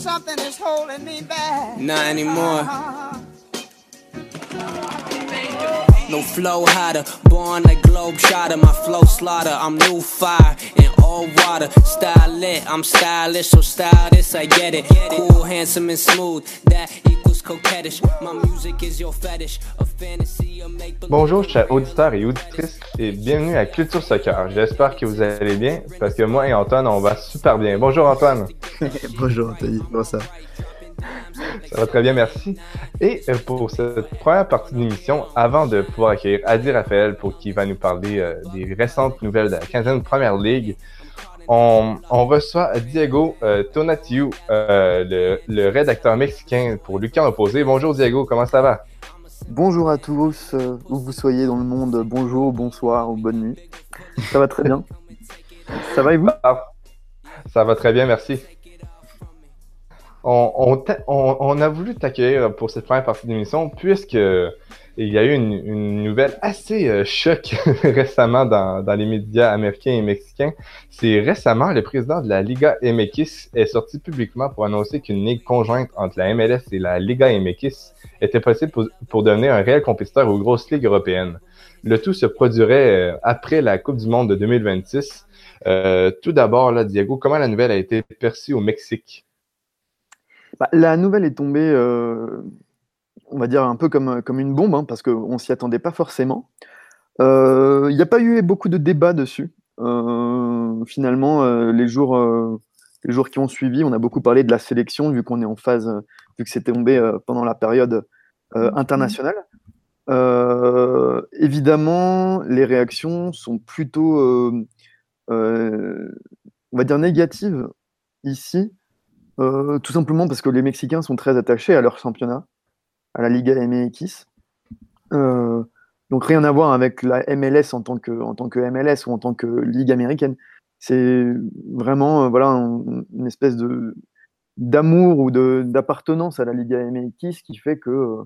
something is holding me back. Not anymore. No flow hotter, born like globe shotter. My flow slaughter, I'm new fire in all water. Style lit, I'm stylish, so stylish, I get it. Cool, handsome, and smooth, that Bonjour, chers auditeurs et auditrices, et bienvenue à Culture Soccer. J'espère que vous allez bien, parce que moi et Antoine, on va super bien. Bonjour Antoine. Bonjour Anthony, comment ça? Ça va très bien, merci. Et pour cette première partie de l'émission, avant de pouvoir accueillir Adi Raphaël pour qui va nous parler euh, des récentes nouvelles de la 15e Première Ligue, on, on reçoit Diego euh, Tonatiu, euh, le, le rédacteur mexicain pour Lucan Opposé. Bonjour Diego, comment ça va? Bonjour à tous, euh, où vous soyez dans le monde, bonjour, bonsoir ou bonne nuit. Ça va très bien. Ça va et vous? Ah, ça va très bien, merci. On, on- on a voulu t'accueillir pour cette première partie de l'émission puisque il y a eu une, nouvelle assez euh, choc récemment dans, les médias américains et mexicains. C'est récemment le président de la Liga MX est sorti publiquement pour annoncer qu'une ligue conjointe entre la MLS et la Liga MX était possible pour, pour devenir un réel compétiteur aux grosses ligues européennes. Le tout se produirait euh, après la Coupe du Monde de 2026. Euh, tout d'abord, Diego, comment la nouvelle a été perçue au Mexique? Bah, La nouvelle est tombée, on va dire, un peu comme, comme une bombe, hein, parce qu'on ne s'y attendait pas forcément. Euh, Il n'y a pas eu beaucoup de débats dessus. Euh, finalement, euh, les, jours, les jours qui ont suivi, on a beaucoup parlé de la sélection, vu qu'on est en phase, vu que c'était tombé pendant la période euh, internationale. Évidemment, les réactions sont plutôt, on va dire, négatives ici. Tout simplement parce que les Mexicains sont très attachés à leur championnat, à la Liga MX. Euh, donc rien à voir avec la MLS en tant que, en tant que MLS ou en tant que Ligue américaine. C'est vraiment euh, voilà, un- une espèce de d'amour ou de- d'appartenance à la Liga MX qui fait que euh,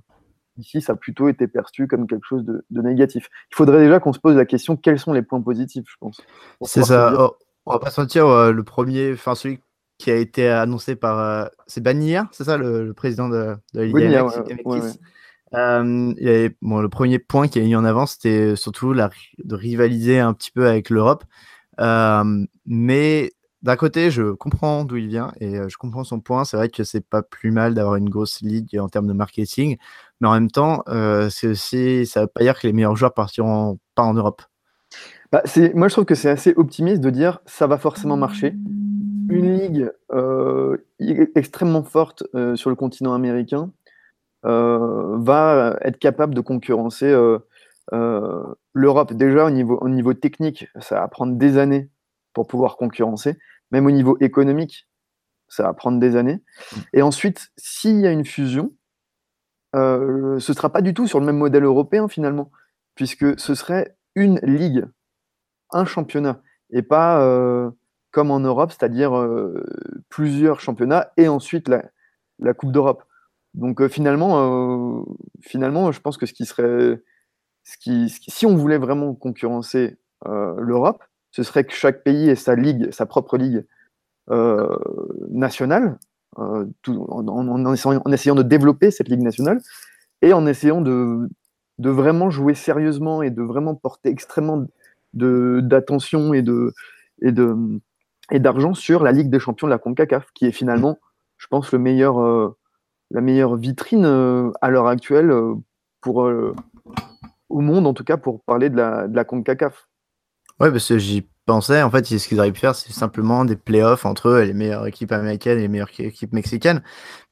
ici ça a plutôt été perçu comme quelque chose de, de négatif. Il faudrait déjà qu'on se pose la question quels sont les points positifs, je pense. C'est ça. Oh, on va pas se mentir, euh, le premier, enfin celui qui a été annoncé par. euh, c'est Banilla, c'est ça, le, le président de, de la Ligue Bonilla, MX, ouais, MX. Euh, il y avait- bon, le premier point qui a mis en avant, c'était surtout la, de rivaliser un petit peu avec l'Europe. Euh, mais d'un côté, je comprends d'où il vient et euh, je comprends son point. C'est vrai que c'est pas plus mal d'avoir une grosse ligue en termes de marketing, mais en même temps, euh, c'est aussi, ça veut pas dire que les meilleurs joueurs partiront pas en Europe. Bah, moi, je trouve que c'est assez optimiste de dire ça va forcément marcher. Une ligue euh, i- extrêmement forte euh, sur le continent américain euh, va être capable de concurrencer l'Europe. Déjà, au niveau, au niveau technique, ça va prendre des années pour pouvoir concurrencer. Même au niveau économique, ça va prendre des années. Et ensuite, s'il y a une fusion, ce ne sera pas du tout sur le même modèle européen finalement, puisque ce serait une ligue un championnat et pas comme en Europe, c'est-à-dire euh, plusieurs championnats et ensuite la, Coupe d'Europe. Donc euh, finalement, euh, finalement, je pense que ce qui serait, ce qui, si on voulait vraiment concurrencer l'Europe, ce serait que chaque pays ait sa ligue, sa propre ligue nationale, en, essayant, de développer cette ligue nationale et en essayant de, de vraiment jouer sérieusement et de vraiment porter extrêmement d'attention et de et de et d'argent sur la Ligue des Champions de la CONCACAF, qui est finalement, je pense, le meilleur, euh, la meilleure vitrine euh, à l'heure actuelle euh, au monde, en tout cas, pour parler de la, de la CONCACAF. Ouais, parce que j'y pensais. En fait, ce qu'ils auraient pu faire, c'est simplement des playoffs entre eux, les meilleures équipes américaines et les meilleures équipes mexicaines.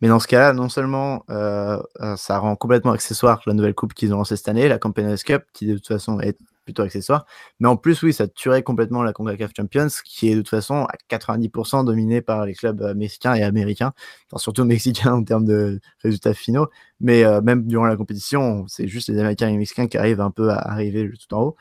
Mais dans ce cas-là, non seulement ça rend complètement accessoire la nouvelle coupe qu'ils ont lancée cette année, la Campeones Cup, qui de toute façon est plutôt accessoire. Mais en plus, oui, ça tuerait complètement la CONCACAF Champions, qui est de toute façon à 90% dominée par les clubs euh, mexicains et américains, enfin, surtout mexicains en termes de résultats finaux. Mais euh, même durant la compétition, c'est juste les Américains et les Mexicains qui arrivent un peu à arriver tout en haut.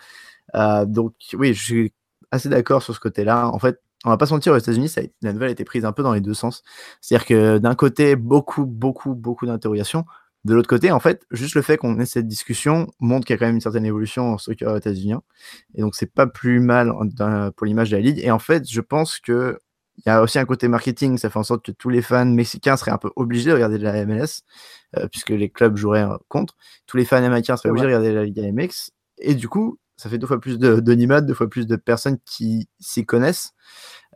Euh, donc oui, je suis assez d'accord sur ce côté-là. En fait, on va pas se mentir, aux États-Unis, la nouvelle a été prise un peu dans les deux sens. C'est-à-dire que d'un côté, beaucoup, beaucoup, beaucoup d'interrogations. De l'autre côté, en fait, juste le fait qu'on ait cette discussion montre qu'il y a quand même une certaine évolution en soccer aux États-Unis. Et donc, c'est pas plus mal pour l'image de la ligue. Et en fait, je pense que il y a aussi un côté marketing, ça fait en sorte que tous les fans mexicains seraient un peu obligés de regarder de la MLS, euh, puisque les clubs joueraient contre. Tous les fans américains seraient obligés de regarder la Liga MX. Et du coup, ça fait deux fois plus de, de deux fois plus de personnes qui s'y connaissent.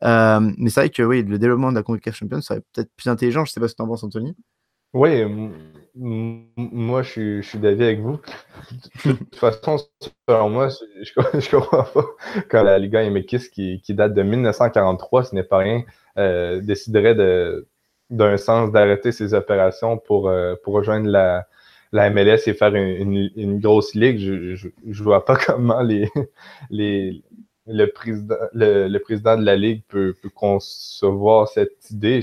Euh, mais c'est vrai que oui, le développement de la CONCACAF Champions serait peut-être plus intelligent. Je ne sais pas ce que tu en penses, Anthony. Oui, moi je suis, je suis d'avis avec vous. De toute façon, selon moi, je ne comprends pas quand la Liga MX, qui, qui date de 1943, ce n'est pas rien, euh, déciderait d'un sens d'arrêter ses opérations pour, euh, pour rejoindre la, la MLS et faire une, une, grosse ligue. Je ne vois pas comment les, les, le président, le, président de la Ligue peut, concevoir cette idée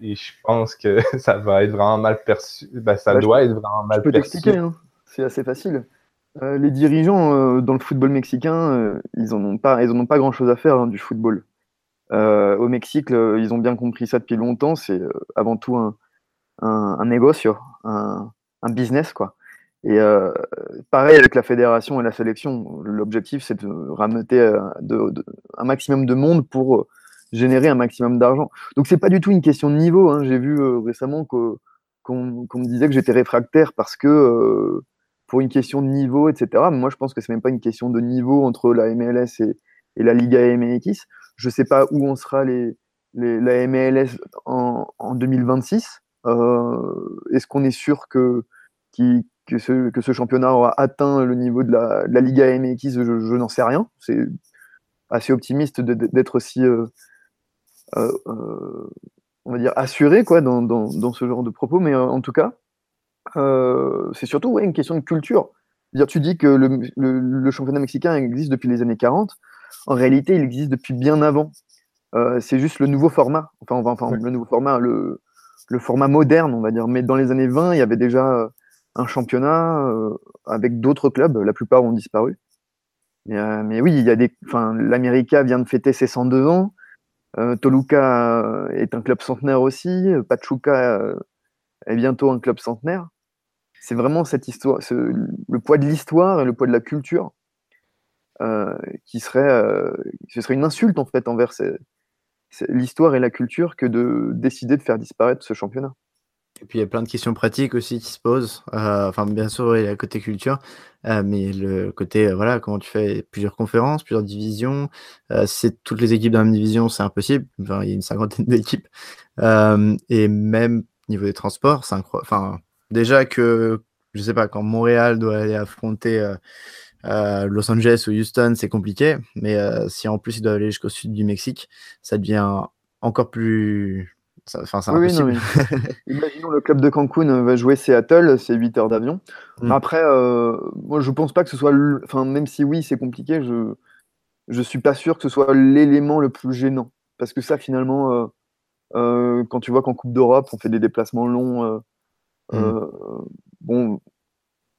et je pense que ça va être vraiment mal perçu. Ben, ça doit être vraiment mal je peux t'expliquer, hein. c'est assez facile. Euh, les dirigeants euh, dans le football mexicain, euh, ils n'en ont pas, ils ont pas grand chose à faire hein, du football. au Mexique, ils ont bien compris ça depuis longtemps. C'est avant tout un, un, un négocio, un, un business, quoi. Et euh, pareil avec la fédération et la sélection. L'objectif, c'est de ramener euh, un maximum de monde pour euh, générer un maximum d'argent. Donc, c'est pas du tout une question de niveau. Hein. J'ai vu récemment qu'on me disait que j'étais réfractaire parce que pour une question de niveau, etc. Mais moi, je pense que c'est même pas une question de niveau entre la MLS et, la Liga MX. Je sais pas où on sera les, la MLS en, en 2026. Est-ce qu'on est sûr que qui, que ce, que ce championnat aura atteint le niveau de la, de la Liga MX, je, je n'en sais rien. C'est assez optimiste d'être aussi, euh, euh, euh, on va dire, assuré quoi, dans, dans, dans, ce genre de propos. Mais en tout cas, c'est surtout ouais, une question de culture. Dire, tu dis que le, le, championnat mexicain existe depuis les années 40. En réalité, il existe depuis bien avant. c'est juste le nouveau format. Enfin, enfin le nouveau format, le, le format moderne, on va dire. Mais dans les années 20, il y avait déjà un championnat euh, avec d'autres clubs. La plupart ont disparu. Mais, euh, mais oui, il y a des. Enfin, l'América vient de fêter ses 102 ans. Euh, Toluca est un club centenaire aussi. Pachuca est bientôt un club centenaire. C'est vraiment cette histoire, le poids de l'histoire et le poids de la culture qui serait, ce serait une insulte en fait envers l'histoire et la culture que de décider de faire disparaître ce championnat. Et puis il y a plein de questions pratiques aussi qui se posent. Euh, enfin, bien sûr, il y a le côté culture, euh, mais le côté, euh, voilà, comment tu fais plusieurs conférences, plusieurs divisions. si c'est toutes les équipes dans la même division, c'est impossible. Enfin, il y a une cinquantaine d'équipes. et même niveau des transports, c'est incroyable. Enfin, déjà que, je sais pas, quand Montréal doit aller affronter Los Angeles ou Houston, c'est compliqué. Mais si en plus il doit aller jusqu'au sud du Mexique, ça devient encore plus Enfin, Imaginons le club de Cancun euh, va jouer Seattle, c'est 8 heures d'avion. Mm. Après, euh, moi je pense pas que ce soit. Enfin, même si oui, c'est compliqué, je je suis pas sûr que ce soit l'élément le plus gênant. Parce que ça, finalement, euh, quand tu vois qu'en Coupe d'Europe, on fait des déplacements longs, mm. bon.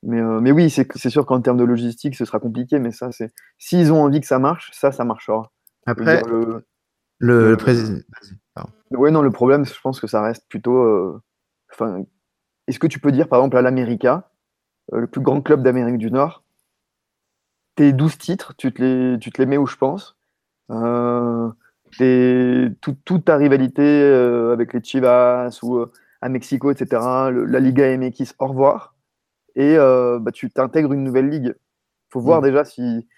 Mais, mais oui, c'est sûr qu'en termes de logistique, ce sera compliqué, mais ça, c'est. S'ils ont envie que ça marche, ça, ça marchera. Après, le, président. Oui, non, le problème, je pense que ça reste plutôt. Euh, enfin, est-ce que tu peux dire, par exemple, à l'América, euh, le plus grand club d'Amérique du Nord, tes 12 titres, tu te les, tu te les mets où je pense? Euh, toute ta rivalité avec les Chivas ou à Mexico, etc., la Liga MX, au revoir. Et bah, tu t'intègres une nouvelle ligue. Il faut voir mm. déjà si,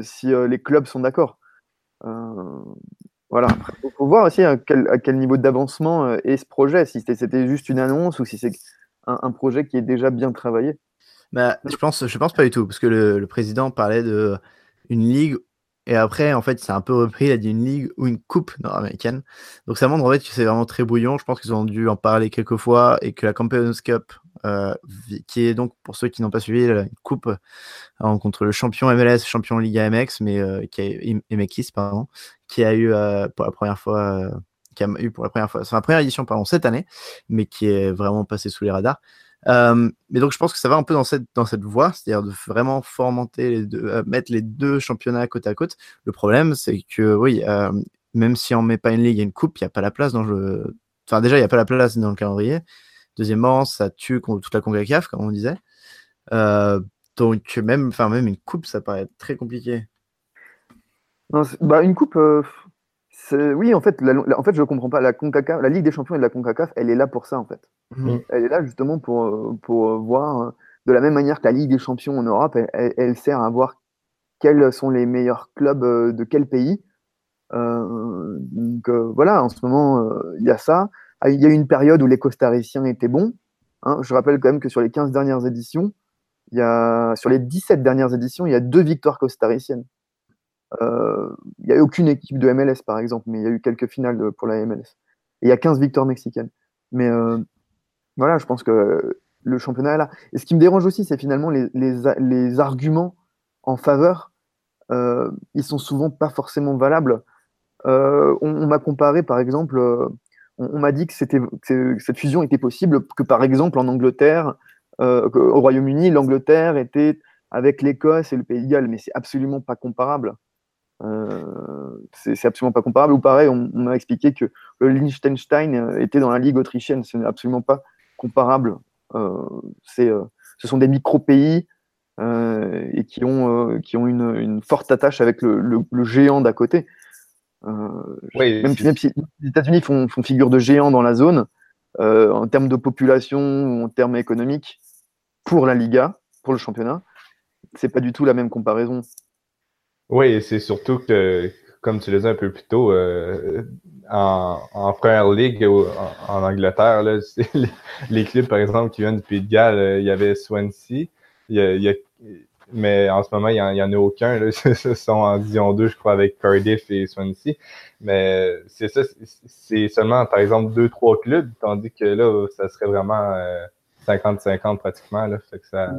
si les clubs sont d'accord. Voilà. Il faut voir aussi à quel, niveau d'avancement euh, est ce projet, si c'était juste une annonce ou si c'est un, projet qui est déjà bien travaillé. Bah, je pense, je pense pas du tout, parce que le, président parlait de une ligue et après, en fait, c'est un peu repris, il a dit une ligue ou une coupe nord-américaine. Donc ça montre en fait que c'est vraiment très brouillon. Je pense qu'ils ont dû en parler quelques fois et que la Campeones Cup, euh, qui est donc, pour ceux qui n'ont pas suivi, une coupe euh, contre le champion MLS, champion Liga MX, mais euh, qui a MX, pardon, qui a eu pour la première fois, qui a eu pour la première fois, c'est la première édition pardon cette année, mais qui est vraiment passé sous les radars. Mais donc je pense que ça va un peu dans cette, dans cette voie, c'est-à-dire de vraiment formenter les deux, mettre les deux championnats côte à côte. Le problème, c'est que oui, même si on met pas une ligue et une coupe, il n'y a pas la place dans le. Enfin, déjà, il n'y a pas la place dans le calendrier. Deuxièmement, ça tue toute la CONCACAF, comme on disait. Euh, donc, même, même une coupe, ça paraît très compliqué. bah, une coupe, euh, Oui, en fait, la, la- en fait, je comprends pas. La, CONCACAF, la Ligue des Champions et de la CONCACAF, elle est là pour ça, en fait. Mhm. Elle est là justement pour, euh, pour euh, voir, euh, de la même manière que la Ligue des Champions en Europe, elle, elle- elle sert à voir quels sont les meilleurs clubs de quel pays. Euh, donc euh, voilà, en ce moment, euh, il y a ça. Ah, Il y a eu une période où les costariciens étaient bons. hein. Je rappelle quand même que sur les 15 dernières éditions, il y a, sur les 17 dernières éditions, il y a deux victoires costariciennes. Euh, il n'y a eu aucune équipe de MLS, par exemple, mais il y a eu quelques finales euh, pour la MLS. Il y a 15 victoires mexicaines. Mais euh, voilà, je pense que le championnat est là. Et ce qui me dérange aussi, c'est finalement les, arguments en faveur, euh, ils sont souvent pas forcément valables. Euh, on m'a comparé, par exemple, euh, on, m'a dit que, que cette fusion était possible, que par exemple en Angleterre, euh, au Royaume-Uni, l'Angleterre était avec l'Écosse et le Pays de Galles, mais c'est absolument pas comparable. Euh, c'est absolument pas comparable. Ou pareil, on, on m'a expliqué que le Liechtenstein euh, était dans la ligue autrichienne. Ce n'est absolument pas comparable. Euh, c'est, ce sont des micro-pays euh, et qui ont, euh, qui ont une, une forte attache avec le, le- le géant d'à côté. Euh, Oui, même, si les États-Unis font, font figure de géant dans la zone, en termes de population ou en termes économiques, pour la Liga, pour le championnat, c'est pas du tout la même comparaison. Oui, c'est surtout que, comme tu le disais un peu plus tôt, euh, en, en première ligue en, Angleterre, là, les, les clubs, par exemple, qui viennent du Pays de Galles, euh, il y avait Swansea, il y a- il y a- mais en ce moment, il n'y en, a aucun. Là, ce sont en Division 2, je crois, avec Cardiff et Swansea. Mais c'est ça, c'est- seulement, par exemple, deux, trois clubs, tandis que là, ça serait vraiment euh, 50-50 pratiquement. Là, fait que ça,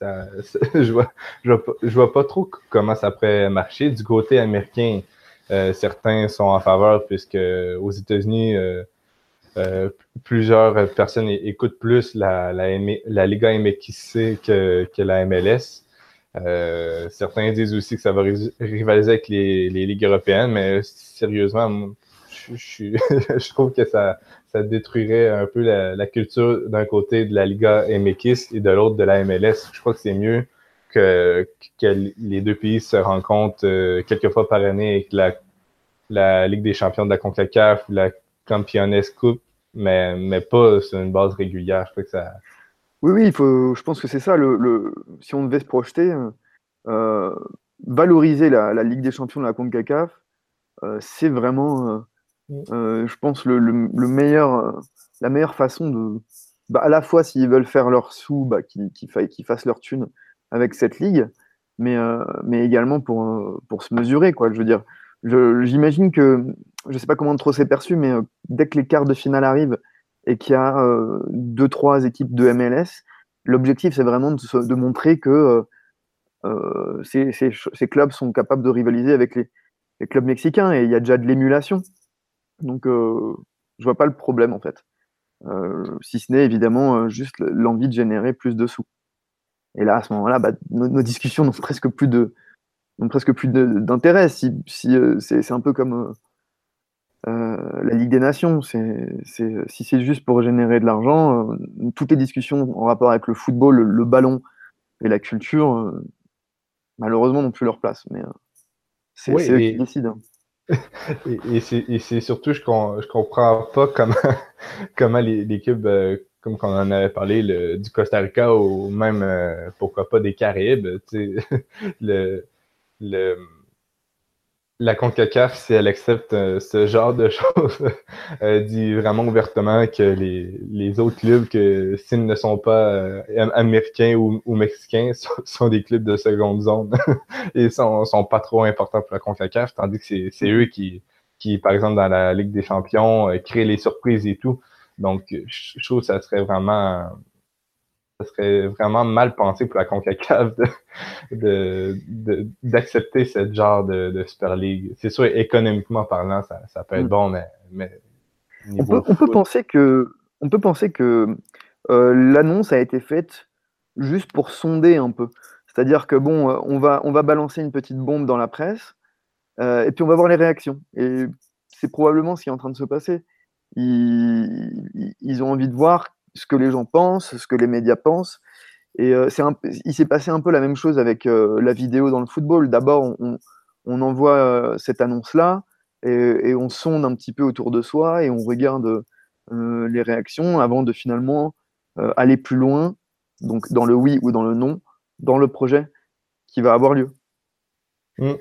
je vois, je vois, pas, trop comment ça pourrait marcher. Du côté américain, euh, certains sont en faveur puisque aux États-Unis, euh, euh, plusieurs personnes écoutent plus la, la, la Liga MXC que, la MLS. Certains disent aussi que ça va ri- rivaliser avec les, les ligues européennes, mais sérieusement, je trouve que ça, ça détruirait un peu la, culture d'un côté de la Liga MX et de l'autre de la MLS. Je crois que c'est mieux que, que les deux pays se rencontrent euh, quelques fois par année avec la, la Ligue des champions de la CONCACAF ou la Campiones Coupe, mais, mais pas sur une base régulière. Je que ça. Oui, oui, il faut, je pense que c'est ça. Le, le- si on devait se projeter, euh, valoriser la, Ligue des Champions de la CONCACAF, euh, c'est vraiment, euh, je pense, le, le- le meilleur, euh, la meilleure façon de, bah, à la fois s'ils veulent faire leur sous, bah, qu'ils qu'ils fa- qu'ils fassent leur thune avec cette ligue, mais, euh, également pour, se mesurer. Je veux dire, j'imagine que, je sais pas comment trop c'est perçu, mais dès que les quarts de finale arrivent et qu'il y a deux, trois équipes de MLS, l'objectif c'est vraiment de, montrer que ces, clubs sont capables de rivaliser avec les clubs mexicains et il y a déjà de l'émulation. Donc, euh, je vois pas le problème en fait. Euh, si ce n'est évidemment euh, juste l'envie de générer plus de sous. Et là, à ce moment-là, bah, nos, nos discussions n'ont presque plus de n'ont presque plus d'intérêt. Si, si, euh, c'est un peu comme euh, la Ligue des Nations. C'est si c'est juste pour générer de l'argent, euh, toutes les discussions en rapport avec le football, le, le ballon et la culture, euh, malheureusement, n'ont plus leur place. Mais c'est eux qui décident. Et, et c'est surtout, je, com- je comprends pas comment, comment les, clubs, euh, comme qu'on en avait parlé, du Costa Rica ou même, euh, pourquoi pas, des Caraïbes, tu sais, le, le, la CONCACAF, si elle accepte euh, ce genre de choses, euh, dit vraiment ouvertement que les, autres clubs, que s'ils ne sont pas euh, am- américains ou, mexicains, sont, des clubs de seconde zone et sont, sont pas trop importants pour la CONCACAF, tandis que c'est eux qui, par exemple, dans la Ligue des champions, euh, créent les surprises et tout. Donc, je trouve que ça serait vraiment ça serait vraiment mal pensé pour la CONCACAF de, de, de- d'accepter ce genre de, de Super League. C'est sûr, économiquement parlant, ça, ça peut être Mm. bon, mais, mais On peut, on peut penser que, on peut penser que euh, l'annonce a été faite juste pour sonder un peu. C'est-à-dire que bon, euh, on va, on va balancer une petite bombe dans la presse euh, et puis on va voir les réactions. Et c'est probablement ce qui est en train de se passer. Ils- ils ont envie de voir ce que les gens pensent, ce que les médias pensent. Et euh, un, il s'est passé un peu la même chose avec euh, la vidéo dans le football. D'abord, on, on- envoie euh, cette annonce-là. et, on sonde un petit peu autour de soi et on regarde les réactions avant de finalement aller plus loin, donc dans le oui ou dans le non, dans le projet qui va avoir lieu. Mmh.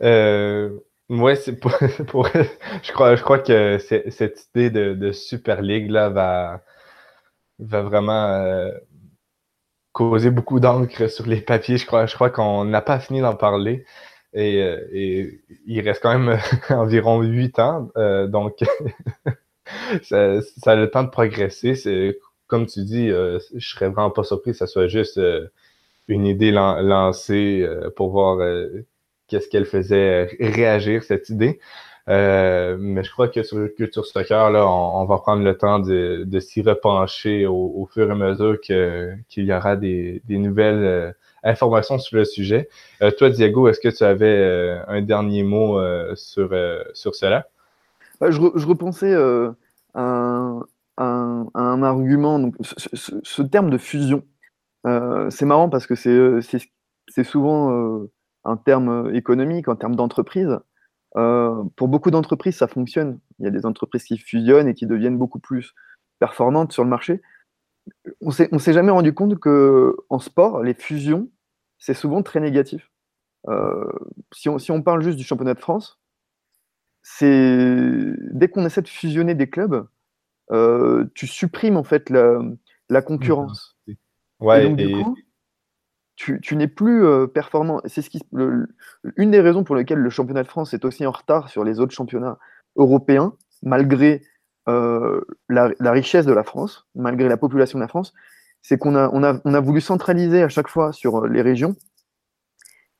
C'est pour, je crois, je crois que cette idée de, Super League là va, va vraiment euh, causer beaucoup d'encre sur les papiers. Je crois, je crois qu'on n'a pas fini d'en parler. Et, euh, et, il reste quand même environ huit ans, euh, donc ça, ça, a le temps de progresser. C'est comme tu dis, je serais vraiment pas surpris que ça soit juste une idée lancée pour voir qu'est-ce qu'elle faisait réagir, cette idée. Euh, mais je crois que sur le Culture Soccer, là, on, va prendre le temps de, s'y repencher au, fur et à mesure qu'il y aura des, nouvelles euh, informations sur le sujet. Euh, toi, Diego, est-ce que tu avais un dernier mot sur, sur cela? Je, repensais à un, un, argument, donc ce, terme de fusion. c'est marrant parce que c'est souvent en termes euh, économiques, en termes d'entreprise. Euh, pour beaucoup d'entreprises, ça fonctionne. Il y a des entreprises qui fusionnent et qui deviennent beaucoup plus performantes sur le marché. On ne s'est jamais rendu compte que en sport, les fusions, c'est souvent très négatif. Euh, si, on, si, on, parle juste du championnat de France, c'est dès qu'on essaie de fusionner des clubs, tu supprimes en fait la, la concurrence. Ouais, et donc, du coup, tu, n'es plus euh, performant. C'est ce qui, une des raisons pour lesquelles le championnat de France est aussi en retard sur les autres championnats européens, malgré euh, la, richesse de la France, malgré la population de la France, c'est qu'on a, on a, on a voulu centraliser à chaque fois sur euh, les régions.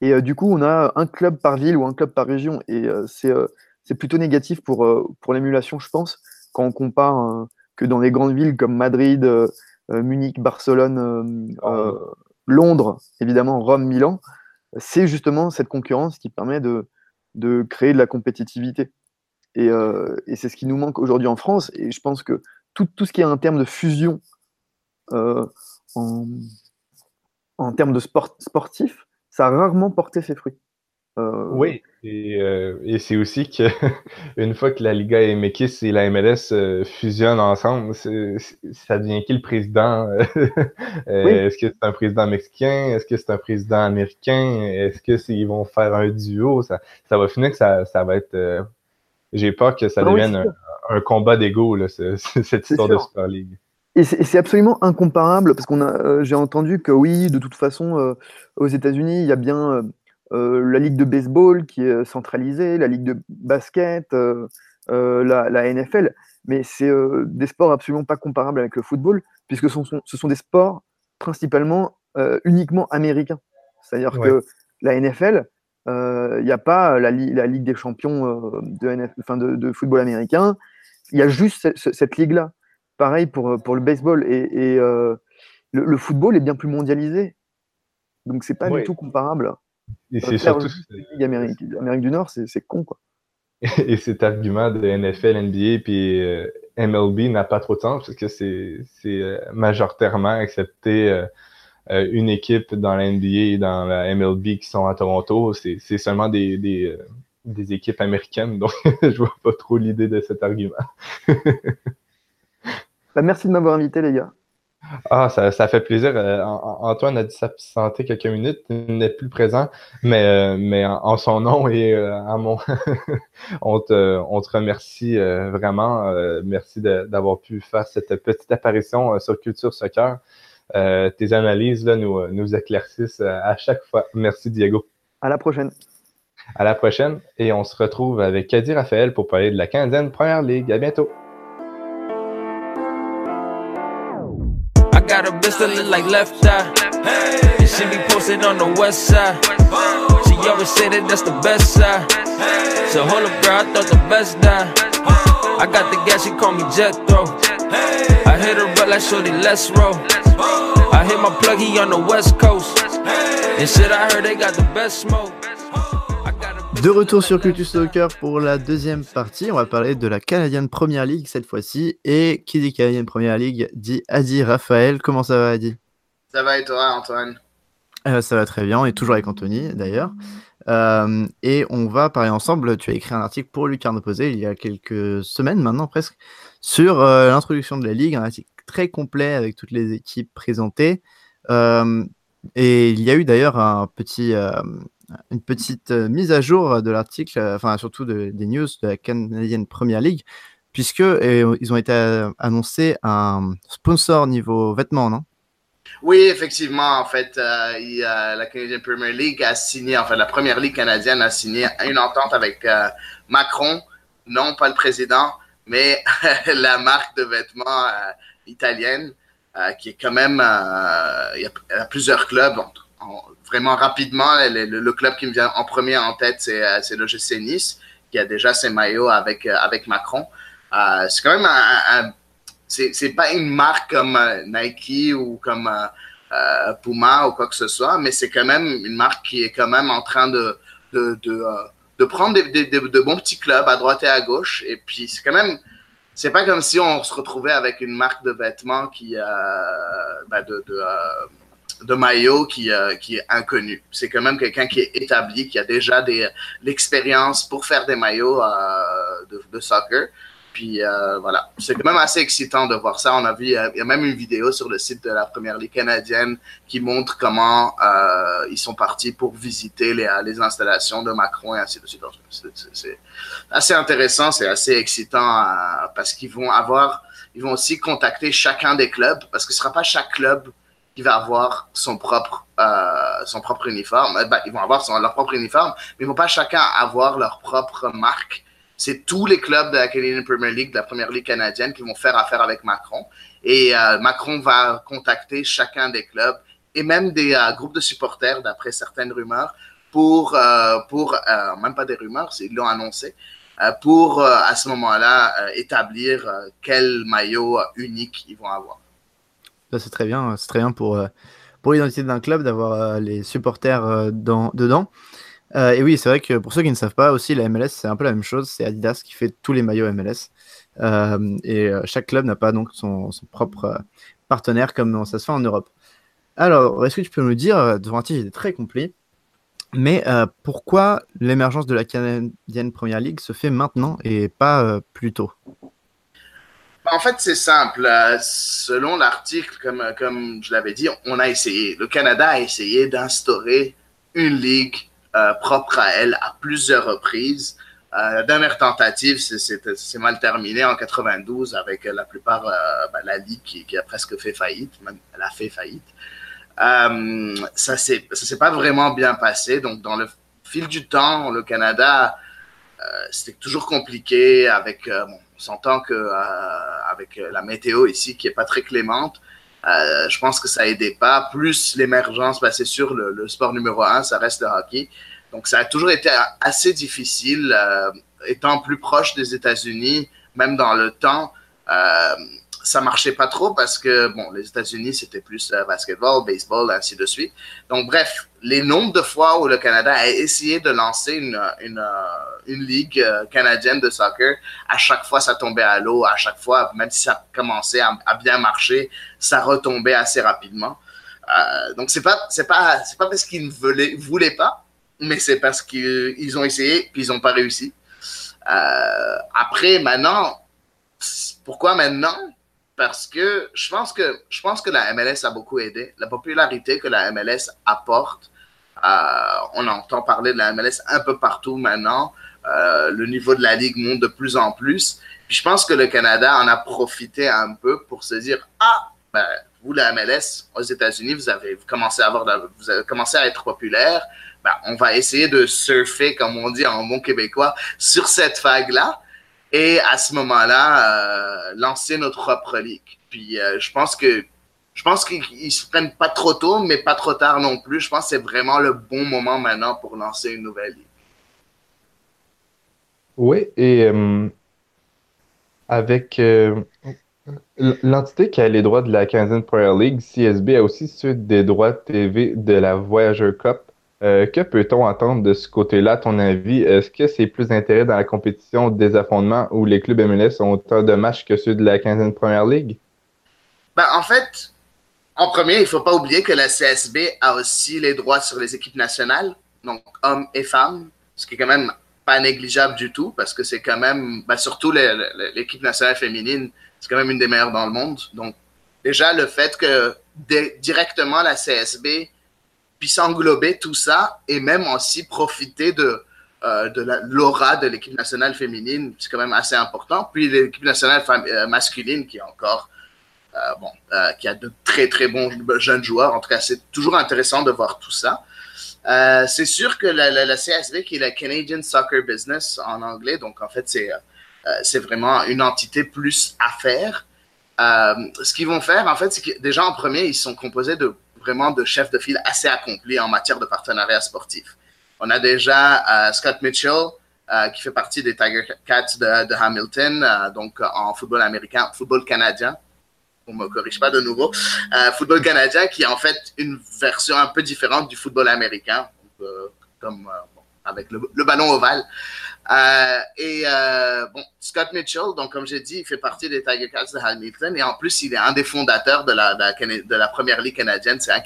Et du coup, on a un club par ville ou un club par région. Et c'est, c'est plutôt négatif pour, pour l'émulation, je pense, quand on compare que dans les grandes villes comme Madrid, Munich, Barcelone. Londres, évidemment, Rome, Milan, c'est justement cette concurrence qui permet de, créer de la compétitivité. Euh, et, c'est ce qui nous manque aujourd'hui en France. Et je pense que tout, tout, ce qui est en termes de fusion euh, en, en, termes de sport, sportif, ça a rarement porté ses fruits. Euh, oui, et, euh, et c'est aussi que une fois que la Liga MX et la MLS euh, fusionnent ensemble, ça devient qui le président? Est-ce que c'est un président mexicain? Est-ce que c'est un président américain? Est-ce que ils vont faire un duo? Ça, ça va finir que ça, ça va être. J'ai peur que ça ah devienne un, combat d'ego, cette histoire de Super League. Et c'est absolument incomparable parce qu'on a, j'ai entendu que oui, de toute façon, aux États-Unis, il y a bien la ligue de baseball qui est centralisée, la ligue de basket, euh, euh, la, NFL, mais c'est des sports absolument pas comparables avec le football, puisque ce sont, des sports principalement uniquement américains. C'est-à-dire que la NFL, il n'y a pas la, Ligue des champions de, de, football américain, il y a juste cette, ligue-là. Pareil pour, pour le baseball. Et, le, football est bien plus mondialisé. Donc c'est pas du tout comparable. Et c'est surtout. Amérique, du Nord, c'est con, quoi. Et cet argument de NFL, NBA puis euh, MLB n'a pas trop de sens parce que c'est euh, majoritairement accepté euh, une équipe dans la NBA et dans la MLB qui sont à Toronto. C'est seulement des, des, des, équipes américaines, donc je vois pas trop l'idée de cet argument. Bah, merci de m'avoir invité, les gars. Ah, ça, ça fait plaisir. Euh, Antoine a dit s'absenter quelques minutes, il n'est plus présent, mais, euh, mais en, son nom et euh, à mon, on, te, on te remercie vraiment. merci d'avoir pu faire cette petite apparition sur Culture Soccer. tes analyses là, nous, nous éclaircissent à chaque fois. Merci Diego. À la prochaine. À la prochaine et on se retrouve avec Caddy Raphaël pour parler de la Canadienne Première Ligue. À bientôt. A bitch that look like left eye. And she be posted on the west side. She always say that that's the best side. So hold up, girl, I thought the best die. I got the gas, she call me Jethro. I hit her but like shorty, let's roll. I hit my plug, he on the west coast. And shit, I heard they got the best smoke. De retour sur Culture Soccer pour la deuxième partie. On va parler de la Canadian Premier League cette fois-ci. Et qui dit Canadian Premier League dit Adi Raphaël. Comment ça va, Adi? Ça va et toi, Antoine? Euh, Ça va très bien. On est toujours avec Anthony d'ailleurs. Euh, et on va parler ensemble. Tu as écrit un article pour Lucarne Opposé il y a quelques semaines maintenant presque sur euh, l'introduction de la ligue, un article très complet avec toutes les équipes présentées. Et il y a eu d'ailleurs un petit, une petite mise à jour de l'article, enfin surtout des news de la Canadienne Première League, puisque ils ont été annoncés un sponsor niveau vêtements, non? Oui, effectivement, en fait, euh, la Canadian Premier League a signé, enfin, la première ligue canadienne a signé une entente avec euh, Macron, non pas le président, mais la marque de vêtements euh, italienne, qui est quand même, il y, a, plusieurs clubs. Vraiment rapidement, le, club qui me vient en premier en tête, c'est le GC Nice, qui a déjà ses maillots avec, avec Macron. c'est quand même un c'est pas une marque comme euh, Nike ou comme euh, euh, Puma ou quoi que ce soit, mais c'est quand même une marque qui est quand même en train de, de, de, prendre des, de bons petits clubs à droite et à gauche. Et puis, c'est quand même, c'est pas comme si on se retrouvait avec une marque de vêtements qui, euh, ben de maillot qui, qui est inconnue. C'est quand même quelqu'un qui est établi, qui a déjà l'expérience pour faire des maillots de, de, soccer. Puis euh, voilà, c'est quand même assez excitant de voir ça. On a vu, il y a même une vidéo sur le site de la Première Ligue canadienne qui montre comment euh, ils sont partis pour visiter les, les, installations de Macron et ainsi de suite. C'est assez intéressant, c'est assez excitant euh, parce qu'ils vont avoir, ils vont aussi contacter chacun des clubs parce que ce sera pas chaque club qui va avoir son propre propre uniforme. Ben, ils vont avoir leur propre uniforme, mais ils vont pas chacun avoir leur propre marque c'est tous les clubs de la Canadian Premier League, de la Première Ligue canadienne, qui vont faire affaire avec Macron. Et euh, Macron va contacter chacun des clubs et même des euh, groupes de supporters, d'après certaines rumeurs, pour, euh, pour même pas des rumeurs, ils l'ont annoncé, pour à ce moment-là établir quel maillot unique ils vont avoir. C'est très bien, c'est très bien pour, pour l'identité d'un club d'avoir les supporters dans, dedans. Euh, et oui, c'est vrai que pour ceux qui ne savent pas aussi, la MLS, c'est un peu la même chose. C'est Adidas qui fait tous les maillots MLS. Euh, et euh, chaque club n'a pas donc son, propre partenaire comme ça se fait en Europe. Alors, est-ce que tu peux nous dire, devant un titre très complet, mais pourquoi l'émergence de la Canadienne Première League se fait maintenant et pas plus tôt? En fait, c'est simple. selon l'article, comme, je l'avais dit, on a essayé. Le Canada a essayé d'instaurer une ligue euh, propre à elle à plusieurs reprises. Euh, la dernière tentative, c'est mal terminé en 92 avec la plupart, euh, ben, la Ligue qui, a presque fait faillite, elle a fait faillite. ça s'est pas vraiment bien passé. Donc, dans le fil du temps, le Canada, c'était toujours compliqué avec, bon, on s'entend que avec la météo ici qui est pas très clémente, euh, je pense que ça aidait pas. Plus l'émergence, ben, c'est sûr, le, sport numéro un, ça reste le hockey. Donc, ça a toujours été assez difficile, euh, étant plus proche des États-Unis, même dans le temps. Ça marchait pas trop parce que, bon, les États-Unis, c'était plus euh, basketball, baseball, ainsi de suite. Donc, bref, les nombres de fois où le Canada a essayé de lancer une, une, euh, une ligue euh, canadienne de soccer, à chaque fois, ça tombait à l'eau. À chaque fois, même si ça commençait à, bien marcher, ça retombait assez rapidement. Euh, donc, c'est pas, c'est pas, c'est pas parce qu'ils ne voulaient, voulaient pas, mais c'est parce qu'ils ont essayé puis ils n'ont pas réussi. Euh, après, maintenant, pourquoi maintenant? Parce que je pense que je pense que la MLS a beaucoup aidé. La popularité que la MLS apporte, euh, on entend parler de la MLS un peu partout maintenant. Euh, le niveau de la ligue monte de plus en plus. Puis je pense que le Canada en a profité un peu pour se dire ah ben, vous la MLS aux États-Unis vous avez commencé à avoir vous avez commencé à être populaire. Ben, on va essayer de surfer comme on dit en bon québécois sur cette vague là et à ce moment-là, euh, lancer notre propre ligue. Puis euh, je pense que je pense qu'ils se prennent pas trop tôt, mais pas trop tard non plus. Je pense que c'est vraiment le bon moment maintenant pour lancer une nouvelle ligue. Oui, et euh, avec l'entité qui a les droits de la Canadian Premier League, CSB, a aussi ceux des droits TV de la Voyager Cup. Euh, que peut-on attendre de ce côté-là, à ton avis? Est-ce que c'est plus intérêt dans la compétition des affrontements où les clubs MLS ont autant de matchs que ceux de la 15e Première Ligue? Ben, en fait, en premier, il ne faut pas oublier que la CSB a aussi les droits sur les équipes nationales. donc hommes et femmes, ce qui est quand même pas négligeable du tout, parce que c'est quand même, bah, surtout l'équipe nationale féminine, c'est quand même une des meilleures dans le monde. Donc, déjà, le fait que directement la CSB puisse englober tout ça et même aussi profiter de, euh, de l'aura de l'équipe nationale féminine, c'est quand même assez important. Puis l'équipe nationale euh, masculine qui est encore, euh, bon, qui a de très très bons jeunes joueurs. En tout cas, c'est toujours intéressant de voir tout ça. c'est sûr que la, la, CSB, qui est la Canadian Soccer Business en anglais, donc en fait, c'est c'est vraiment une entité plus à faire. ce qu'ils vont faire, en fait, c'est que déjà en premier, ils sont composés de vraiment de chefs de file assez accomplis en matière de partenariat sportif. On a déjà euh, Scott Mitchell, euh, qui fait partie des Tiger Cats de, Hamilton, euh, donc en football américain, football canadien. On me corrige pas de nouveau. football canadien qui est en fait une version un peu différente du football américain, comme avec le, ballon ovale. Euh, et euh, bon, Scott Mitchell, donc comme j'ai dit, il fait partie des Tiger Cats de Hamilton et en plus, il est un des fondateurs de la, de la, première ligue canadienne. C'est un,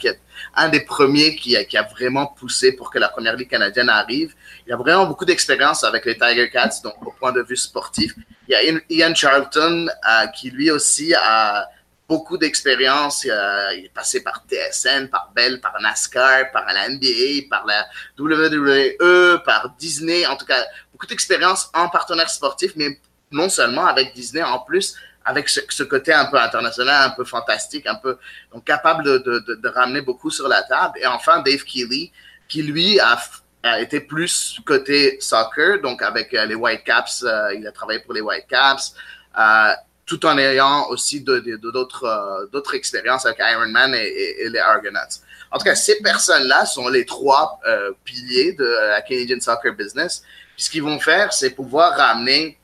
un, des premiers qui a, qui a, vraiment poussé pour que la première ligue canadienne arrive. Il a vraiment beaucoup d'expérience avec les Tiger Cats, donc au point de vue sportif. Il y a Ian Charlton euh, qui lui aussi a beaucoup d'expérience. il est passé par TSN, par Bell, par NASCAR, par la NBA, par la WWE, par Disney. En tout cas, beaucoup d'expérience en partenaire sportif, mais non seulement avec Disney, en plus avec ce, côté un peu international, un peu fantastique, un peu capable de, de, de, ramener beaucoup sur la table. Et enfin, Dave Keeley, qui lui a, été plus côté soccer, donc avec euh, les Whitecaps, euh, il a travaillé pour les Whitecaps, euh, tout en ayant aussi d'autres euh, d'autres expériences avec Iron Man et, et, les Argonauts. En tout cas, ces personnes-là sont les trois piliers de la Canadian Soccer Business ce qu'ils vont faire, c'est pouvoir ramener,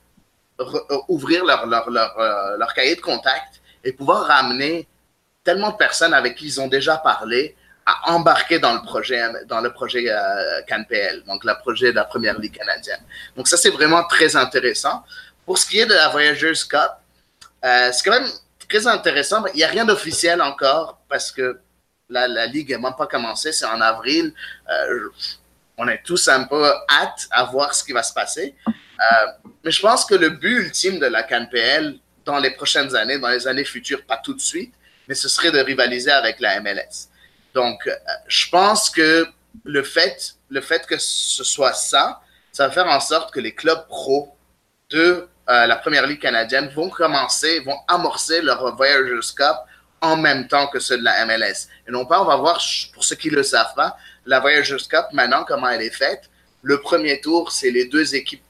euh, ouvrir leur, leur, leur, euh, leur, cahier de contact et pouvoir ramener tellement de personnes avec qui ils ont déjà parlé à embarquer dans le projet, dans le projet euh, CanPL, donc le projet de la première ligue canadienne. Donc ça, c'est vraiment très intéressant. Pour ce qui est de la Voyageurs Cup, c'est quand même très intéressant. Il n'y a rien d'officiel encore parce que la, la ligue n'a même pas commencé, c'est en avril on est tous un peu hâte à voir ce qui va se passer. Euh, mais je pense que le but ultime de la CanPL dans les prochaines années, dans les années futures, pas tout de suite, mais ce serait de rivaliser avec la MLS. Donc, euh, je pense que le fait, le fait que ce soit ça, ça va faire en sorte que les clubs pro de euh, la première ligue canadienne vont commencer, vont amorcer leur Voyagers Cup en même temps que ceux de la MLS. Et non pas, on va voir, pour ceux qui ne le savent pas, la Voyagers Cup, maintenant, comment elle est faite? Le premier tour, c'est les deux équipes,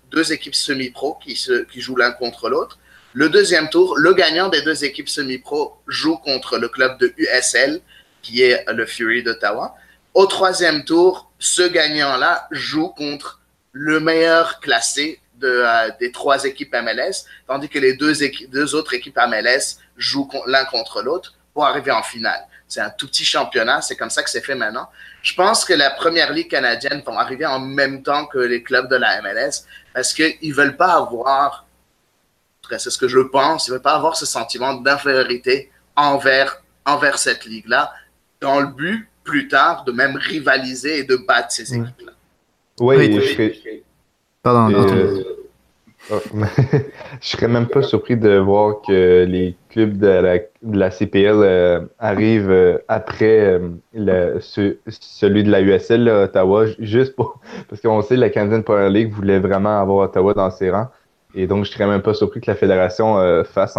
semi-pro qui, jouent l'un contre l'autre. Le deuxième tour, le gagnant des deux équipes semi-pro joue contre le club de USL, qui est le Fury d'Ottawa. Au troisième tour, ce gagnant-là joue contre le meilleur classé euh, des trois équipes MLS, tandis que les deux autres équipes MLS jouent l'un contre l'autre pour arriver en finale. C'est un tout petit championnat, c'est comme ça que c'est fait maintenant. Je pense que la première ligue canadienne va arriver en même temps que les clubs de la MLS parce qu'ils ne veulent pas avoir, c'est ce que je pense, ils ne veulent pas avoir ce sentiment d'infériorité envers, envers cette ligue-là, dans le but plus tard de même rivaliser et de battre ces équipes-là. Oui, oui, Pardon. Oh, je serais même pas surpris de voir que les de la, de la CPL euh, arrivent euh, après euh, celui de la USL, Ottawa, juste pour, parce qu'on sait que la Canadian Premier League voulait vraiment avoir Ottawa dans ses rangs. Et donc, je serais même pas surpris que la fédération fasse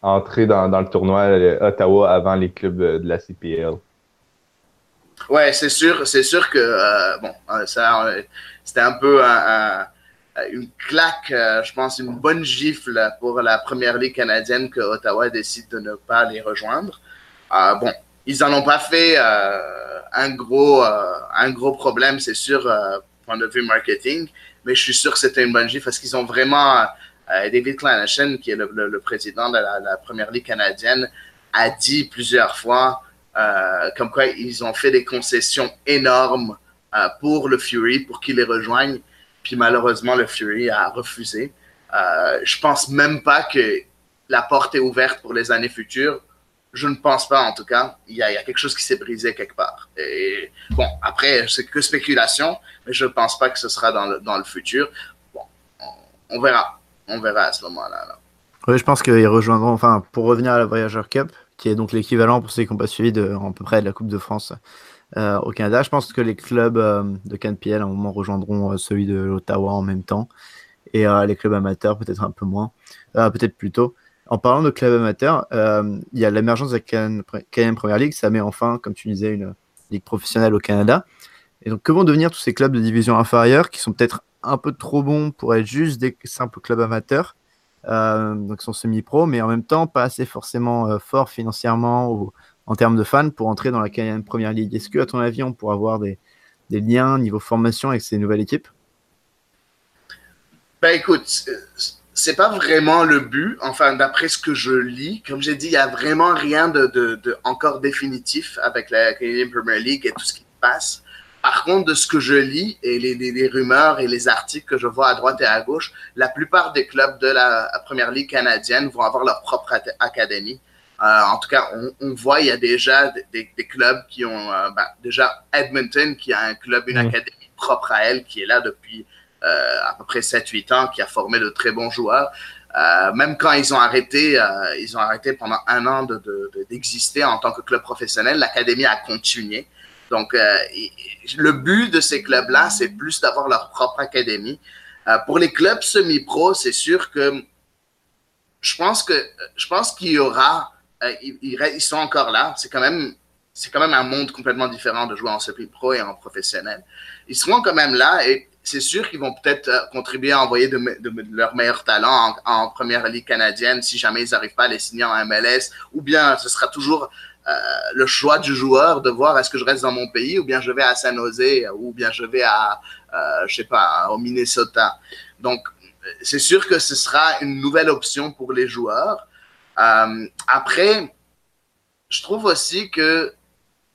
entrer dans, le tournoi Ottawa avant les clubs de la CPL. Ouais, c'est sûr, c'est sûr que bon, ça, c'était un peu un euh, une claque, euh, je pense, une bonne gifle pour la première ligue canadienne que Ottawa décide de ne pas les rejoindre. Euh, bon, ils n'en ont pas fait un, gros, un gros problème, c'est sûr, point de vue marketing, mais je suis sûr que c'était une bonne gifle parce qu'ils ont vraiment. David Clanachan, qui est le, président de la, première ligue canadienne, a dit plusieurs fois comme quoi ils ont fait des concessions énormes pour le Fury, pour qu'ils les rejoignent. Puis malheureusement, le Fury a refusé. Euh, je pense même pas que la porte est ouverte pour les années futures je ne pense pas, en tout cas. Il y a, quelque chose qui s'est brisé quelque part. Bon, après, c'est que spéculation, mais je ne pense pas que ce sera dans le, dans le futur. Bon, on, on verra. On verra à ce moment-là. là. Oui, je pense qu'ils rejoindront, enfin, pour revenir à la Voyageur Cup, qui est donc l'équivalent pour ceux qui n'ont pas suivi de, à peu près de la Coupe de France euh, au Canada, je pense que les clubs euh, de CanPL à un moment rejoindront euh, celui de l'Ottawa en même temps et euh, les clubs amateurs peut-être un peu moins, peut-être plus tôt. En parlant de clubs amateurs, il y a l'émergence de la Can- Canadian Premier League, ça met enfin, comme tu disais, une ligue professionnelle au Canada. Et donc, que vont devenir tous ces clubs de division inférieure qui sont peut-être un peu trop bons pour être juste des simples clubs amateurs, donc sont semi-pro, mais en même temps pas assez forcément forts financièrement ou en termes de fans pour entrer dans la Premier League. Est-ce que, à ton avis, on pourra avoir des, liens niveau formation avec ces nouvelles équipes? Ben écoute, c'est- pas vraiment le but. Enfin, d'après ce que je lis, comme j'ai dit, il y a vraiment rien de, encore définitif avec la Canadian Premier League et tout ce qui se passe. Par contre, de ce que je lis et les, rumeurs et les articles que je vois à droite et à gauche, la plupart des clubs de la Première Ligue canadienne vont avoir leur propre académie. Euh, en tout cas, on, on voit, il y a déjà des, des, des clubs qui ont, ben, déjà Edmonton, qui a un club, une Mhm. académie propre à elle, qui est là depuis euh, à peu près 7-8 ans, qui a formé de très bons joueurs. Euh, même quand ils ont arrêté, euh, ils ont arrêté pendant un an de, de, de- d'exister en tant que club professionnel, l'académie a continué. Donc, euh, et- le but de ces clubs-là, c'est plus d'avoir leur propre académie. Euh, pour les clubs semi-pro, c'est sûr que je pense que je pense qu'il y aura, euh, ils, ils sont encore là. C'est quand même c'est quand même un monde complètement différent de jouer en semi-pro et en professionnel. Ils seront quand même là et c'est sûr qu'ils vont peut-être euh, contribuer à envoyer de, de, de leurs meilleurs talents en, en première ligue canadienne si jamais ils n'arrivent pas à les signer en MLS ou bien ce sera toujours euh, le choix du joueur de voir est-ce que je reste dans mon pays ou bien je vais à San Jose ou bien je vais à euh, je sais pas au Minnesota. Donc c'est sûr que ce sera une nouvelle option pour les joueurs. Euh, après, je trouve aussi que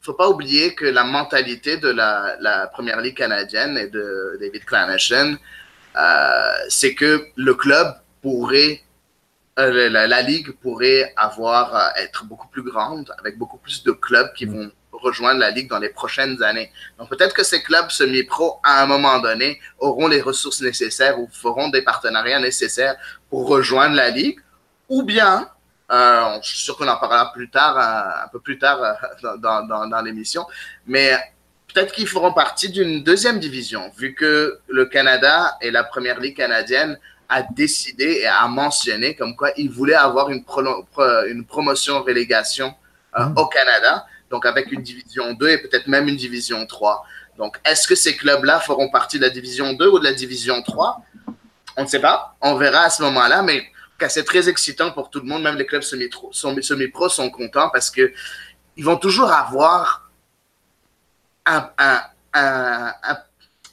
faut pas oublier que la mentalité de la, la première ligue canadienne et de David Clanachan, euh, c'est que le club pourrait, euh, la, la ligue pourrait avoir euh, être beaucoup plus grande avec beaucoup plus de clubs qui vont rejoindre la ligue dans les prochaines années. Donc peut-être que ces clubs semi-pro à un moment donné auront les ressources nécessaires ou feront des partenariats nécessaires pour rejoindre la ligue, ou bien euh, je suis sûr qu'on en parlera plus tard, euh, un peu plus tard euh, dans, dans, dans l'émission. Mais peut-être qu'ils feront partie d'une deuxième division, vu que le Canada et la première ligue canadienne a décidé et a mentionné comme quoi ils voulaient avoir une, pro une promotion-relégation euh, mmh. au Canada, donc avec une division 2 et peut-être même une division 3. Donc, est-ce que ces clubs-là feront partie de la division 2 ou de la division 3 On ne sait pas. On verra à ce moment-là, mais c'est très excitant pour tout le monde, même les clubs semi-pro semi -pro sont contents parce que ils vont toujours avoir un, un,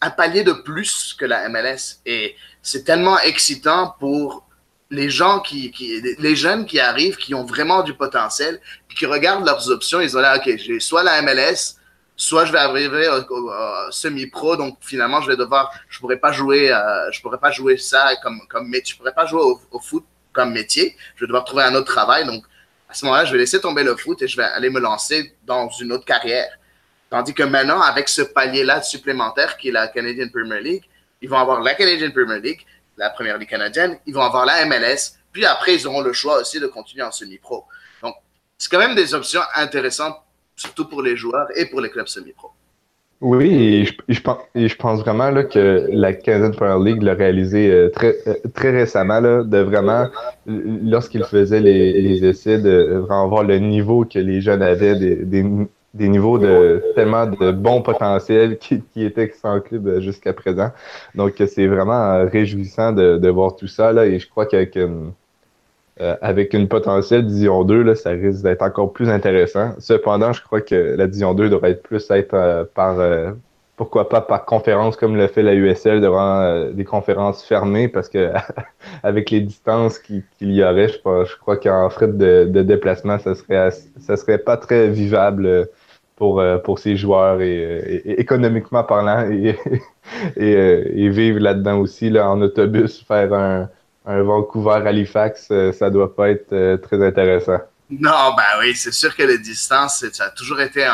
un, palier de plus que la MLS. Et c'est tellement excitant pour les gens qui, qui, les jeunes qui arrivent, qui ont vraiment du potentiel, qui regardent leurs options, ils ont là, OK, j'ai soit la MLS, soit je vais arriver au, semi-pro, donc finalement, je vais devoir, je pourrais pas jouer, euh, je pourrais pas jouer ça comme, comme métier, je pourrais pas jouer au foot comme métier, je vais devoir trouver un autre travail, donc à ce moment-là, je vais laisser tomber le foot et je vais aller me lancer dans une autre carrière. Tandis que maintenant, avec ce palier-là supplémentaire qui est la Canadian Premier League, ils vont avoir la Canadian Premier League, la Première Ligue canadienne, ils vont avoir la MLS, puis après, ils auront le choix aussi de continuer en semi-pro. Donc, c'est quand même des options intéressantes, surtout pour les joueurs et pour les clubs semi-pro. Oui, et je, je, pense, et je pense vraiment là, que la Canadian Premier League l'a réalisé euh, très, euh, très récemment, là, de vraiment, lorsqu'ils faisaient les, les essais, de vraiment voir le niveau que les jeunes avaient, des, des, des niveaux de tellement de bons potentiels qui, qui étaient sans club jusqu'à présent. Donc, c'est vraiment réjouissant de, de voir tout ça, là, et je crois une, euh, avec une potentielle Division 2, là, ça risque d'être encore plus intéressant. Cependant, je crois que la Division 2 devrait être plus être euh, par, euh, pourquoi pas par conférence comme le fait la USL, devant euh, des conférences fermées, parce que avec les distances qu'il qu y aurait, je, je crois qu'en frais de, déplacement, ça serait, ça serait pas très vivable pour, pour ces joueurs et économiquement parlant et, et, et vivre là-dedans aussi, là, en autobus, faire un un Vancouver Halifax, euh, ça doit pas être euh, très intéressant. Non, ben oui, c'est sûr que les distances, ça a toujours été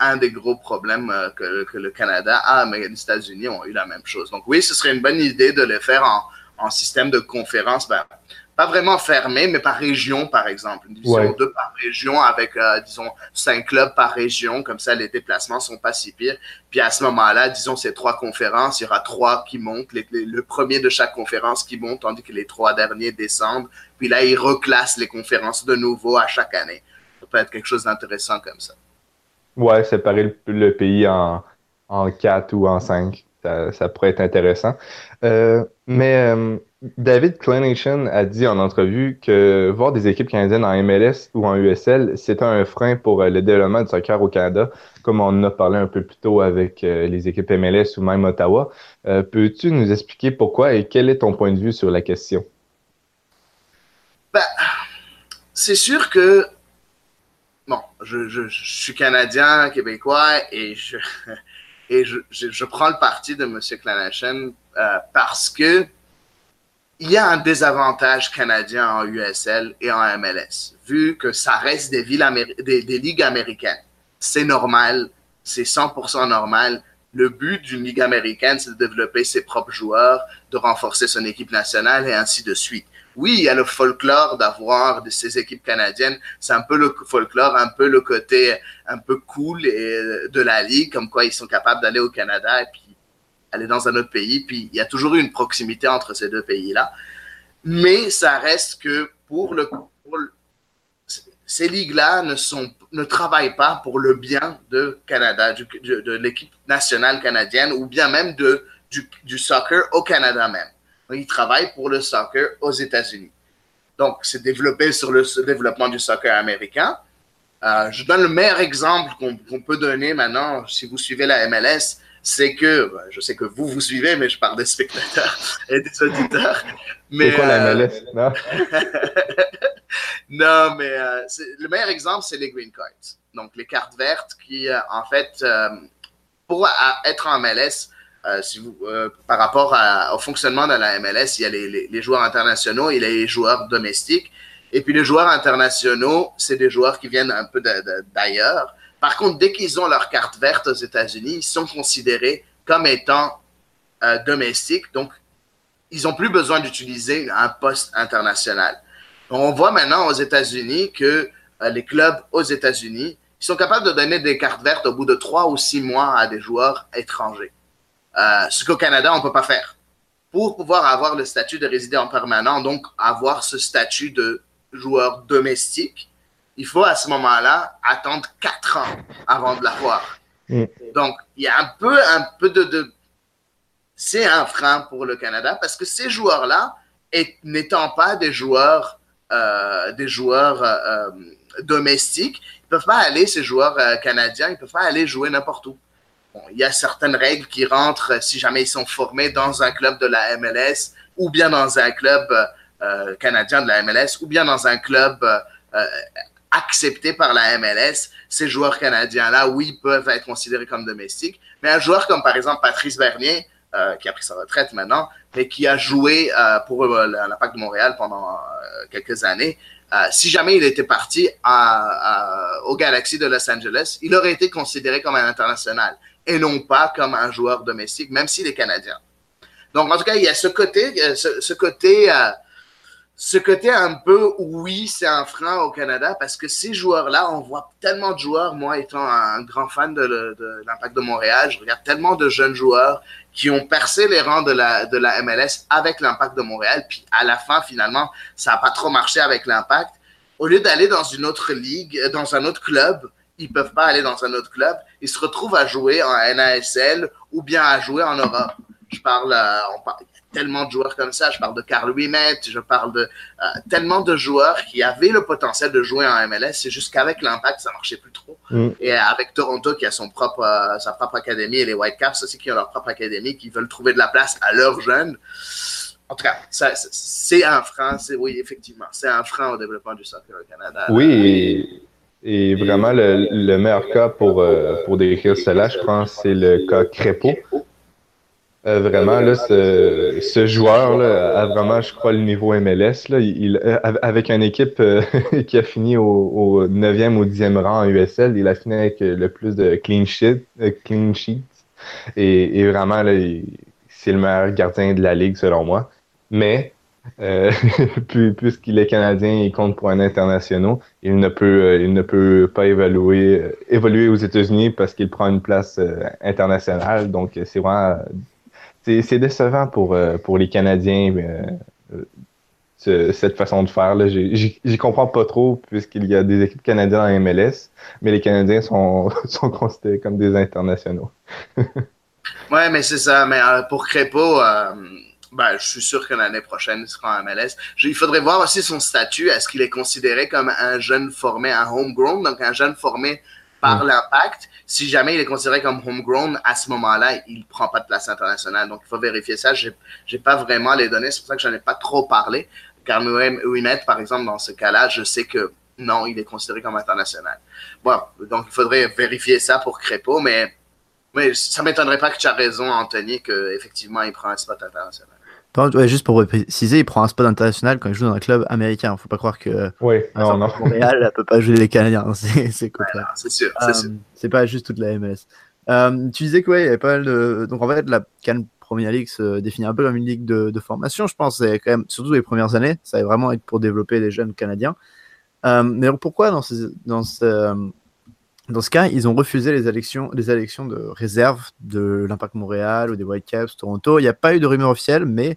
un, des gros problèmes euh, que, que, le Canada a, mais les États-Unis ont eu la même chose. Donc oui, ce serait une bonne idée de le faire en, en système de conférence, ben, pas vraiment fermé, mais par région, par exemple. Une division 2 par région avec, euh, disons, cinq clubs par région. Comme ça, les déplacements sont pas si pires. Puis à ce moment-là, disons, ces trois conférences, il y aura trois qui montent. le premier de chaque conférence qui monte, tandis que les trois derniers descendent. Puis là, ils reclassent les conférences de nouveau à chaque année. Ça peut être quelque chose d'intéressant comme ça. Ouais, séparer le, pays en, en quatre ou en cinq. Ça, pourrait être intéressant. Euh, mais euh, David Clenation a dit en entrevue que voir des équipes canadiennes en MLS ou en USL, c'était un frein pour euh, le développement du soccer au Canada, comme on en a parlé un peu plus tôt avec les équipes MLS ou même Ottawa. Peux-tu nous expliquer pourquoi et quel est ton point de vue sur la question? Ben, c'est sûr que bon, je, je, suis canadien, québécois, et je, et je, je prends le parti de M. Euh, parce que il y a un désavantage canadien en USL et en MLS, vu que ça reste des, villes des, des ligues américaines. C'est normal, c'est 100% normal. Le but d'une ligue américaine, c'est de développer ses propres joueurs, de renforcer son équipe nationale et ainsi de suite oui, il y a le folklore d'avoir de ces équipes canadiennes. C'est un peu le folklore, un peu le côté un peu cool de la ligue, comme quoi ils sont capables d'aller au Canada et puis aller dans un autre pays. Puis il y a toujours eu une proximité entre ces deux pays-là. Mais ça reste que pour le, ces ligues-là ne sont ne travaillent pas pour le bien de Canada, de l'équipe nationale canadienne ou bien même de, du, soccer au Canada même il travaille pour le soccer aux États-Unis. Donc, c'est développé sur le développement du soccer américain. Euh, je donne le meilleur exemple qu'on peut donner maintenant, si vous suivez la MLS, c'est que, ben, je sais que vous, vous suivez, mais je parle des spectateurs et des auditeurs. C'est quoi la MLS? Non, non mais euh, le meilleur exemple, c'est les green cards. Donc, les cartes vertes qui, euh, en fait, pour être en MLS, euh, si vous, euh, par rapport au fonctionnement de la MLS, il y a les, joueurs internationaux et les joueurs domestiques. Et puis les joueurs internationaux, c'est des joueurs qui viennent un peu d'ailleurs. Par contre, dès qu'ils ont leur carte verte aux États-Unis, ils sont considérés comme étant euh, domestiques. Donc, ils n'ont plus besoin d'utiliser un poste international. On voit maintenant aux États-Unis que les clubs aux États-Unis, sont capables de donner des cartes vertes au bout de trois ou six mois à des joueurs étrangers. Euh, ce qu'au Canada, on ne peut pas faire. Pour pouvoir avoir le statut de résident permanent, donc avoir ce statut de joueur domestique, il faut à ce moment-là attendre quatre ans avant de l'avoir. Mm. Donc, il y a un peu, un peu de, c'est un frein pour le Canada parce que ces joueurs-là, n'étant pas des joueurs, euh, des joueurs euh, domestiques, ils peuvent pas aller, ces joueurs canadiens, ils peuvent pas aller jouer n'importe où il y a certaines règles qui rentrent euh, si jamais ils sont formés dans un club de la MLS ou bien dans un club euh, canadien de la MLS ou bien dans un club euh, accepté par la MLS. Ces joueurs canadiens-là, oui, peuvent être considérés comme domestiques. Mais un joueur comme par exemple Patrice Bernier, qui a pris sa retraite maintenant, mais qui a joué pour l'Impact de Montréal pendant quelques années, si jamais il était parti au Galaxy de Los Angeles, il aurait été considéré comme un international et non pas comme un joueur domestique, même s'il est canadien. Donc, en tout cas, il y a ce côté, euh, ce, côté, euh, ce côté un peu, oui, c'est un frein au Canada parce que ces joueurs-là, on voit tellement de joueurs, moi étant un grand fan de, l'Impact de Montréal, je regarde tellement de jeunes joueurs qui ont percé les rangs de la, MLS avec l'Impact de Montréal, puis à la fin, finalement, ça n'a pas trop marché avec l'Impact. Au lieu d'aller dans une autre ligue, dans un autre club, ils peuvent pas aller dans un autre club. Ils se retrouvent à jouer en NASL ou bien à jouer en Europe. Je parle, euh, on parle tellement de joueurs comme ça. Je parle de Carl Wimet, je parle de euh, tellement de joueurs qui avaient le potentiel de jouer en MLS. C'est juste qu'avec l'impact, ça marchait plus trop. Mm. Et avec Toronto qui a son propre, euh, sa propre académie et les Whitecaps aussi qui ont leur propre académie, qui veulent trouver de la place à leurs jeunes. En tout cas, c'est un frein. Oui, effectivement, c'est un frein au développement du soccer au Canada. Oui. Et vraiment, le, meilleur cas pour, euh, pour décrire cela, je pense, c'est le cas Crépeau. Euh, vraiment, là, ce, ce joueur là, a vraiment, je crois, le niveau MLS. Là, il, euh, avec une équipe euh, qui a fini au, au 9e ou 10e rang en USL, il a fini avec le plus de clean, sheet, clean sheets. Et, et vraiment, c'est le meilleur gardien de la ligue, selon moi. Mais puisqu'il est canadien, il compte pour un international. Il ne peut, il ne peut pas évoluer, évoluer aux États-Unis parce qu'il prend une place internationale. Donc, c'est vraiment, c'est décevant pour, pour les Canadiens. cette façon de faire. J'y comprends pas trop puisqu'il y a des équipes canadiennes en MLS, mais les Canadiens sont, sont considérés comme des internationaux. ouais, mais c'est ça. Mais pour Crépeau, ben, je suis sûr que l'année prochaine, il sera en MLS. il faudrait voir aussi son statut. Est-ce qu'il est considéré comme un jeune formé, un homegrown, donc un jeune formé par l'impact? Si jamais il est considéré comme homegrown, à ce moment-là, il prend pas de place internationale. Donc, il faut vérifier ça. J'ai, j'ai pas vraiment les données. C'est pour ça que j'en ai pas trop parlé. Car Ouimet, par exemple, dans ce cas-là, je sais que non, il est considéré comme international. Bon, donc il faudrait vérifier ça pour Crépeau, mais, mais ça m'étonnerait pas que tu as raison, Anthony, qu'effectivement, il prend un spot international juste pour préciser, il prend un spot international quand il joue dans un club américain. Faut pas croire que oui, non, non. Montréal ne peut pas jouer les Canadiens. C'est c'est sûr. Euh, c'est pas juste toute la MLS. Euh, tu disais que ouais, il y avait pas mal de. Donc en fait, la Cannes Premier League se définit un peu comme une ligue de, de formation, je pense. C'est quand même, surtout les premières années, ça va vraiment être pour développer les jeunes Canadiens. Euh, mais pourquoi dans, ces, dans ce, dans ce cas, ils ont refusé les élections, les élections de réserve de l'Impact Montréal ou des Whitecaps Toronto. Il n'y a pas eu de rumeur officielle, mais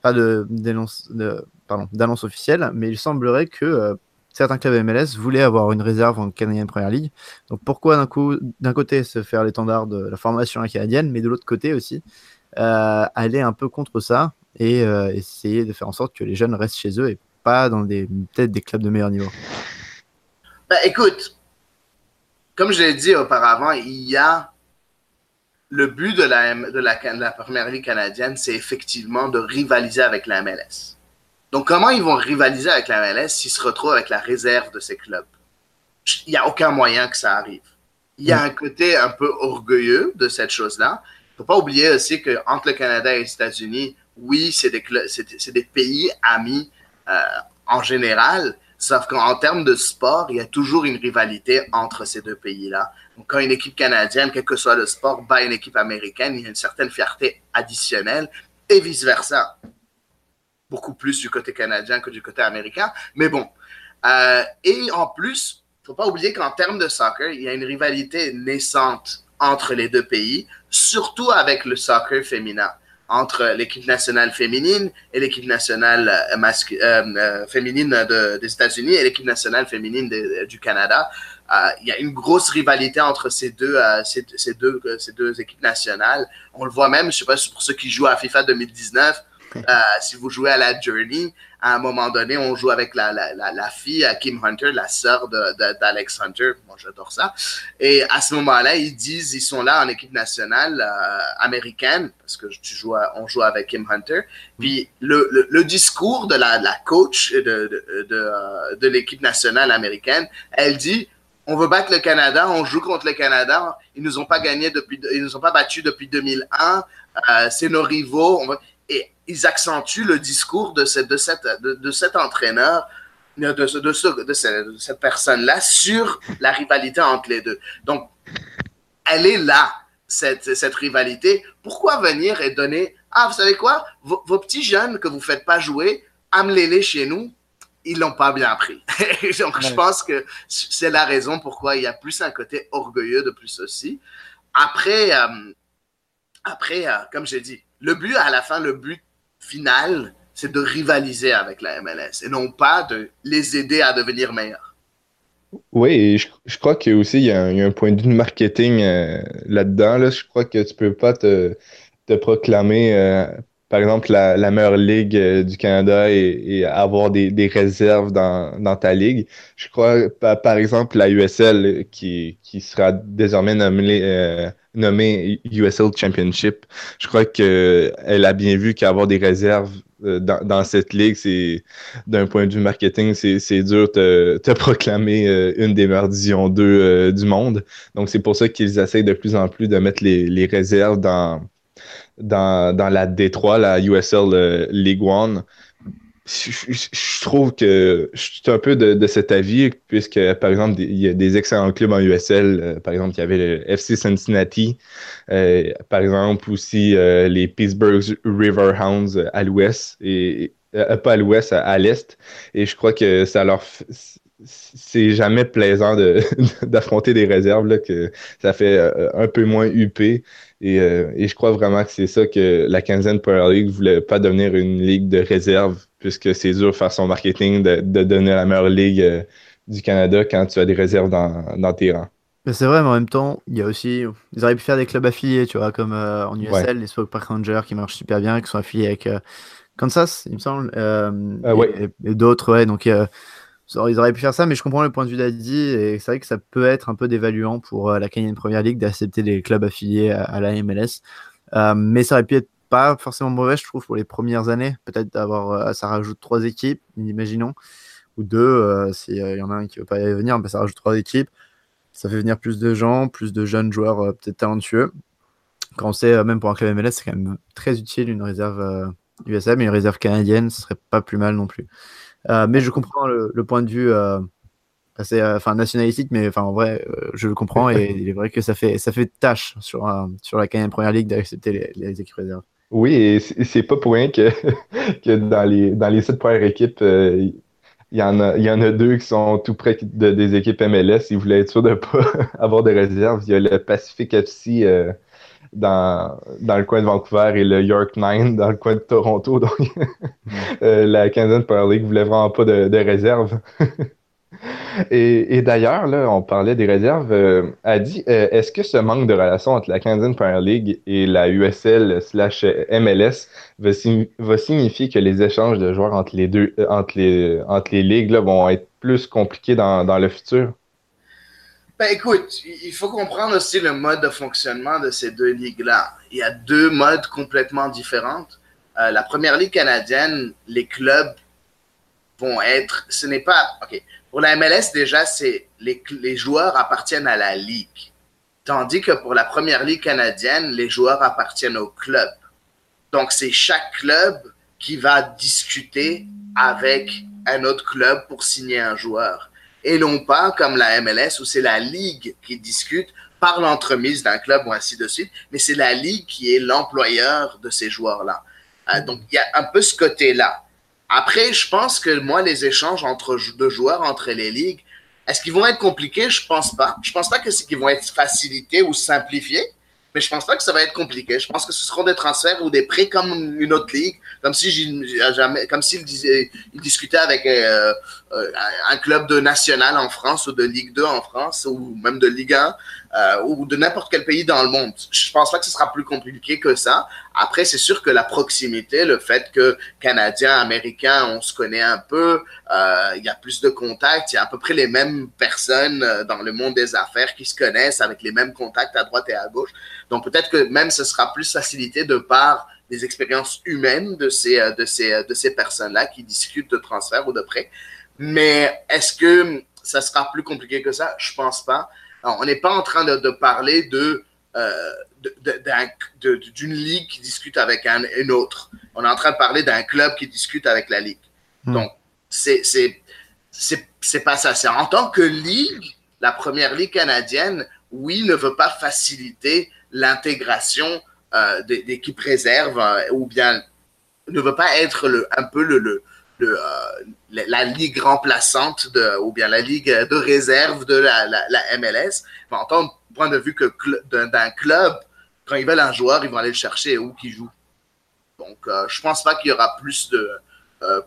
pas de, d'annonce officielle, mais il semblerait que euh, certains clubs MLS voulaient avoir une réserve en Canadian Premier League. Donc pourquoi d'un coup, d'un côté se faire l'étendard de la formation canadienne, mais de l'autre côté aussi euh, aller un peu contre ça et euh, essayer de faire en sorte que les jeunes restent chez eux et pas dans des peut-être des clubs de meilleur niveau? Bah écoute, comme je l'ai dit auparavant, il y a le but de la, de la, la première ligue canadienne, c'est effectivement de rivaliser avec la MLS. Donc, comment ils vont rivaliser avec la MLS s'ils se retrouvent avec la réserve de ces clubs? Il n'y a aucun moyen que ça arrive. Il y a un côté un peu orgueilleux de cette chose-là. Il ne faut pas oublier aussi qu'entre le Canada et les États-Unis, oui, c'est des, des, pays amis euh, en général, Sauf qu'en termes de sport, il y a toujours une rivalité entre ces deux pays-là. Donc, quand une équipe canadienne, quel que soit le sport, bat une équipe américaine, il y a une certaine fierté additionnelle et vice-versa. Beaucoup plus du côté canadien que du côté américain. Mais bon. Euh, et en plus, il ne faut pas oublier qu'en termes de soccer, il y a une rivalité naissante entre les deux pays, surtout avec le soccer féminin entre l'équipe nationale féminine et l'équipe nationale euh, euh, euh, féminine des États-Unis et l'équipe nationale féminine du Canada. Il y a une grosse rivalité entre ces deux, ces, ces, deux, ces deux équipes nationales. On le voit même, je sais pas, pour ceux qui jouent à FIFA 2019, si vous jouez à la Journey, à un moment donné, on joue avec la, la, la, fille, Kim Hunter, la sœur d'Alex Hunter. Moi, j'adore ça. Et à ce moment-là, ils disent, ils sont là en équipe nationale euh, américaine, parce que tu joues on joue avec Kim Hunter. Puis le, le, discours de la, coach de, de, de, euh, l'équipe nationale américaine, elle dit, on veut battre le Canada, on joue contre le Canada, ils nous ont pas gagné depuis, ils nous ont pas battus depuis 2001, euh, c'est nos rivaux. Et ils accentuent le discours de, cette, de, cette, de, cet entraîneur, de, de, de cette, personne-là sur la rivalité entre les deux. Donc, elle est là, cette, cette rivalité. Pourquoi venir et donner, ah, vous savez quoi, vos, petits jeunes que vous ne faites pas jouer, amenez-les chez nous, ils l'ont pas bien pris. Donc, je pense que c'est la raison pourquoi il y a plus un côté orgueilleux de plus aussi. Après, euh, après euh, comme j'ai dit, le but à la fin, le but final, c'est de rivaliser avec la MLS et non pas de les aider à devenir meilleurs. Oui, et je, crois qu'il y, a un, point de vue marketing euh, là-dedans. Je crois que tu peux pas te, proclamer, euh, par exemple, la, meilleure ligue euh, du Canada et, avoir des, réserves dans, ta ligue. Je crois, par, exemple, la USL qui sera désormais nommée nommé USL Championship. Je crois qu'elle a bien vu qu'avoir des réserves euh, dans, cette ligue, c'est d'un point de vue marketing, c'est dur de te proclamer euh, une des meilleures divisions 2 euh, du monde. Donc, c'est pour ça qu'ils essayent de plus en plus de mettre les, réserves dans, la D3, la USL League One, je, trouve que je suis un peu de, cet avis, puisque, par exemple, il y a des excellents clubs en USL. Euh, par exemple, il y avait le FC Cincinnati, euh, par exemple, aussi les Pittsburgh Riverhounds à l'ouest, et pas à l'ouest, à, l'est. Et je crois que ça leur c'est jamais plaisant d'affronter des réserves, là, que ça fait un peu moins huppé. Euh, et, je crois vraiment que c'est ça que la quinzaine Power League voulait pas devenir une ligue de réserve, puisque c'est dur de faire son marketing de, donner la meilleure ligue euh, du Canada quand tu as des réserves dans, tes rangs. C'est vrai, mais en même temps, il y a aussi. Ils auraient pu faire des clubs affiliés, tu vois, comme euh, en USL, les Spoke Park Rangers qui marchent super bien, qui sont affiliés avec Kansas, il me semble. et, et d'autres, ouais. Donc, ils auraient pu faire ça, mais je comprends le point de vue d'Adi et c'est vrai que ça peut être un peu dévaluant pour euh, la Canadian Premier League d'accepter des clubs affiliés à, la MLS. Euh, mais ça aurait pu être pas forcément mauvais, je trouve, pour les premières années. Peut-être d'avoir, euh, ça rajoute trois équipes, imaginons, ou deux, s'il y en a un qui veut pas y venir, mais ça rajoute trois équipes. Ça fait venir plus de gens, plus de jeunes joueurs peut-être talentueux. Quand on sait, même pour un club MLS, c'est quand même très utile une réserve USA, mais une réserve canadienne, ce serait pas plus mal non plus. Euh, mais je comprends le, point de vue euh, assez, euh, enfin nationalistique, mais en vrai, je le comprends et il est vrai que ça fait ça fait tâche sur sur la Première Ligue d'accepter les, équipes réserves. Oui, et c'est pas pour rien que, que dans les dans les sept premières équipes, il y en a, il y en a deux qui sont tout près de, des équipes MLS. Ils voulaient être sûrs de ne pas avoir de réserve. Il y a le Pacific FC dans, dans le coin de Vancouver et le York Nine dans le coin de Toronto. Donc, euh, la Canadian Power League voulait vraiment pas de, de réserve. et, et d'ailleurs, là, on parlait des réserves. Euh, dit, euh, est-ce que ce manque de relation entre la Canadian Premier League et la USL slash MLS va, va, signifier que les échanges de joueurs entre les deux, entre les, entre les ligues là, vont être plus compliqués dans, dans le futur? Ben écoute, il faut comprendre aussi le mode de fonctionnement de ces deux ligues-là. Il y a deux modes complètement différents. Euh, la première ligue canadienne, les clubs vont être, ce n'est pas, ok, pour la MLS déjà, c'est les, les joueurs appartiennent à la ligue. Tandis que pour la première ligue canadienne, les joueurs appartiennent au club. Donc c'est chaque club qui va discuter avec un autre club pour signer un joueur et non pas comme la MLS où c'est la ligue qui discute par l'entremise d'un club ou ainsi de suite, mais c'est la ligue qui est l'employeur de ces joueurs-là. Euh, donc il y a un peu ce côté-là. Après, je pense que moi, les échanges entre deux joueurs entre les ligues, est-ce qu'ils vont être compliqués? Je pense pas. Je pense pas que c'est qu'ils vont être facilités ou simplifiés mais je pense pas que ça va être compliqué. Je pense que ce seront des transferts ou des prêts comme une autre ligue, comme si jamais, comme s'il il discutait avec euh, euh, un club de national en France ou de Ligue 2 en France ou même de Ligue 1 euh, ou de n'importe quel pays dans le monde. Je pense pas que ce sera plus compliqué que ça. Après, c'est sûr que la proximité, le fait que Canadiens, Américains, on se connaît un peu, il y a plus de contacts, il y a à peu près les mêmes personnes dans le monde des affaires qui se connaissent avec les mêmes contacts à droite et à gauche. Donc peut-être que même ce sera plus facilité de par des expériences humaines de ces, euh, de ces, euh, de ces personnes-là qui discutent de transfert ou de prêt. Mais est-ce que ça sera plus compliqué que ça? Je pense pas. On n'est pas en train de, de parler de, euh, d'une ligue qui discute avec un, une autre. On est en train de parler d'un club qui discute avec la ligue. Hmm. Donc, c'est, c'est, c'est pas ça. C'est en tant que ligue, la première ligue canadienne, oui, ne veut pas faciliter l'intégration euh, d'équipes réserves euh, ou bien ne veut pas être le, un peu le, le, le euh, la ligue remplaçante ou bien la ligue de réserve de la, la, MLS. en tant point de vue que d'un club, quand ils veulent un joueur, ils vont aller le chercher où qu'il joue. Donc, je pense pas qu'il y aura plus de,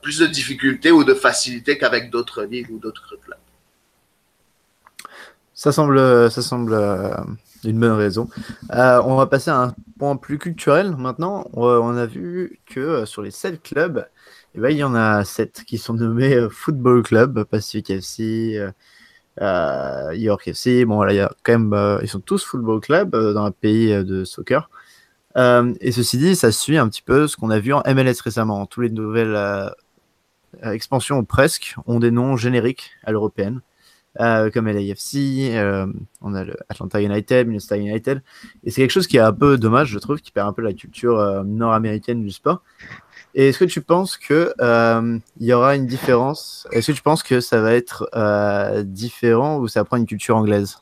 plus de difficultés ou de facilité qu'avec d'autres ligues ou d'autres clubs. Ça semble, ça semble une bonne raison. Euh, on va passer à un point plus culturel maintenant. On, a vu que euh, sur les 7 clubs, eh ben, il y en a 7 qui sont nommés euh, Football Club, Pacific FC, York FC. Bon, là, il y a quand même, ils sont tous Football Club dans un pays de soccer. et ceci dit, ça suit un petit peu ce qu'on a vu en MLS récemment. Tous les nouvelles expansions, presque, ont des noms génériques à l'européenne. euh, comme LAFC, euh, on a Atlanta United, Minnesota United, et c'est quelque chose qui est un peu dommage, je trouve, qui perd un peu la culture euh, nord-américaine du sport. Et est-ce que tu penses que il y aura une différence? Est-ce que tu penses que ça va être différent ou ça prend une culture anglaise?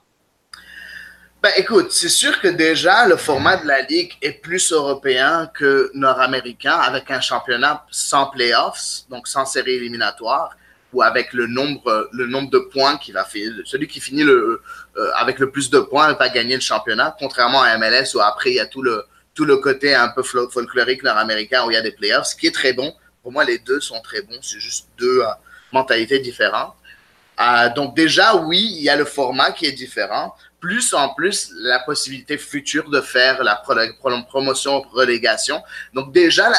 Ben, écoute, c'est sûr que déjà le format de la ligue est plus européen que nord-américain avec un championnat sans playoffs, donc sans série éliminatoire ou avec le nombre, le nombre de points qu'il va faire. Celui qui finit le, euh, avec le plus de points va gagner le championnat, contrairement à MLS où après il y a tout le, tout le côté un peu folklorique nord-américain où il y a des playoffs, ce qui est très bon. Pour moi, les deux sont très bons. C'est juste deux euh, mentalités différentes. Euh, donc déjà, oui, il y a le format qui est différent. Plus en plus, la possibilité future de faire la promotion relégation. Donc déjà,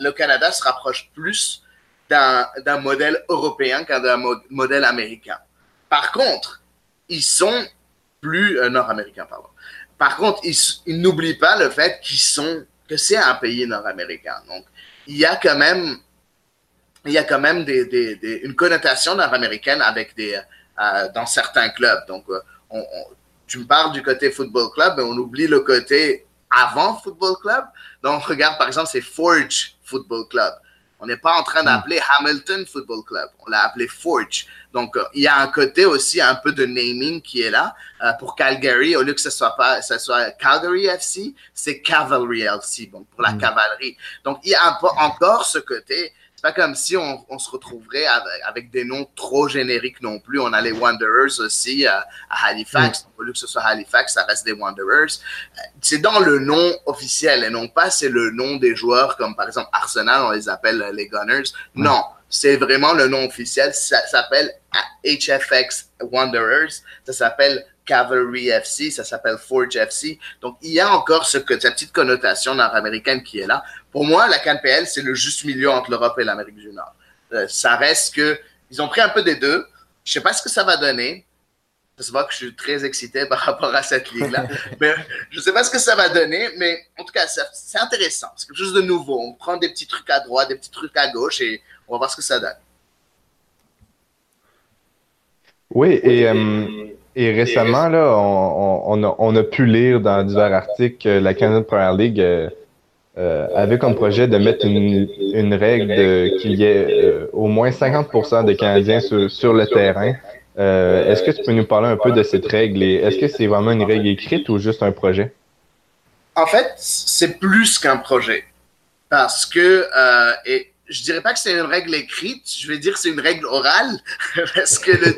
le Canada se rapproche plus d'un modèle européen qu'un modèle américain. Par contre, ils sont plus euh, nord-américains, pardon. Par contre, ils, n'oublient pas le fait qu'ils sont que c'est un pays nord-américain. Donc, il y a quand même il y a quand même des, une connotation nord-américaine avec des euh, dans certains clubs. Donc, euh, tu me parles du côté football club, mais on oublie le côté avant football club. Donc, regarde par exemple, c'est Forge Football Club. On n'est pas en train d'appeler Hamilton Football Club. On l'a appelé Forge. Donc, euh, il y a un côté aussi un peu de naming qui est là. Euh, pour Calgary, au lieu que ce soit pas, ce soit Calgary FC, c'est Cavalry FC, donc pour la mm. cavalerie. Donc, il y a un peu encore ce côté pas comme si on, se retrouverait avec, des noms trop génériques non plus. On a les Wanderers aussi euh, à Halifax. Au lieu que ce soit Halifax, ça reste des Wanderers. Euh, c'est dans le nom officiel et non pas c'est le nom des joueurs comme par exemple Arsenal, on les appelle les Gunners. Non, c'est vraiment le nom officiel. Ça s'appelle HFX Wanderers. Ça s'appelle Cavalry FC, ça s'appelle Forge FC. Donc, il y a encore ce, cette petite connotation nord-américaine qui est là. Pour moi, la CanPL, c'est le juste milieu entre l'Europe et l'Amérique du Nord. Euh, ça reste que ils ont pris un peu des deux. Je sais pas ce que ça va donner. Je sais pas que je suis très excité par rapport à cette ligue-là. mais je sais pas ce que ça va donner, mais en tout cas, c'est intéressant. C'est quelque chose de nouveau. On prend des petits trucs à droite, des petits trucs à gauche et on va voir ce que ça donne. Oui, et euh, et récemment, là, on, a, on, a, pu lire dans divers articles que la Canadian Premier League euh, euh, avait comme projet de mettre une, une règle qu'il y ait euh, au moins 50% des Canadiens sur, le terrain. est-ce que tu peux nous parler un peu de cette règle et est-ce que c'est vraiment une règle écrite ou juste un projet? En fait, c'est plus qu'un projet. Parce que, et je dirais pas que c'est une règle écrite, je vais dire que c'est une règle orale, parce que le,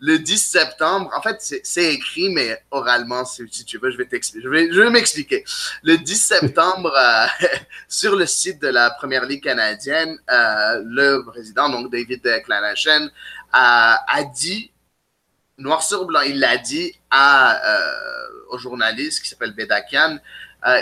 le 10 septembre, en fait, c'est écrit, mais oralement, si, tu veux, je vais t'expliquer. Je vais, m'expliquer. Le 10 septembre, euh, sur le site de la Première Ligue canadienne, euh, le président, donc David Clanachan, a, a dit, noir sur blanc, il l'a dit à, euh, au journaliste qui s'appelle Bedakian,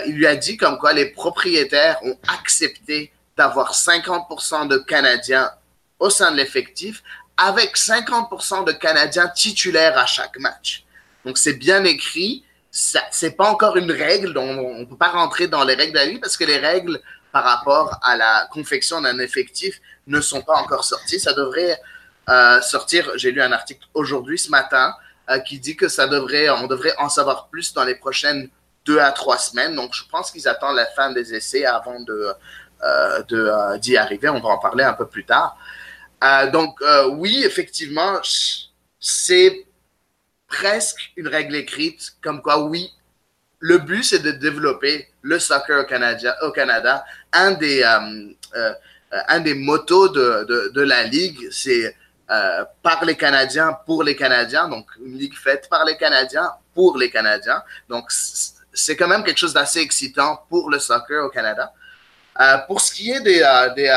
il lui a dit comme quoi les propriétaires ont accepté d'avoir 50% de Canadiens au sein de l'effectif avec 50% de Canadiens titulaires à chaque match. Donc c'est bien écrit. Ce n'est pas encore une règle, donc on ne peut pas rentrer dans les règles de la parce que les règles par rapport à la confection d'un effectif ne sont pas encore sorties. Ça devrait euh, sortir. J'ai lu un article aujourd'hui, ce matin, euh, qui dit que ça devrait, on devrait en savoir plus dans les prochaines deux à trois semaines. Donc je pense qu'ils attendent la fin des essais avant de euh, d'y arriver. On va en parler un peu plus tard. Euh, donc, euh, oui, effectivement, c'est presque une règle écrite, comme quoi, oui, le but, c'est de développer le soccer au Canada. Un, des, euh, un des motos de, de, de la Ligue, c'est par les Canadiens, pour les Canadiens, donc une ligue faite par les Canadiens, pour les Canadiens. Donc, c'est quand même quelque chose d'assez excitant pour le soccer au Canada. pour ce qui est des, des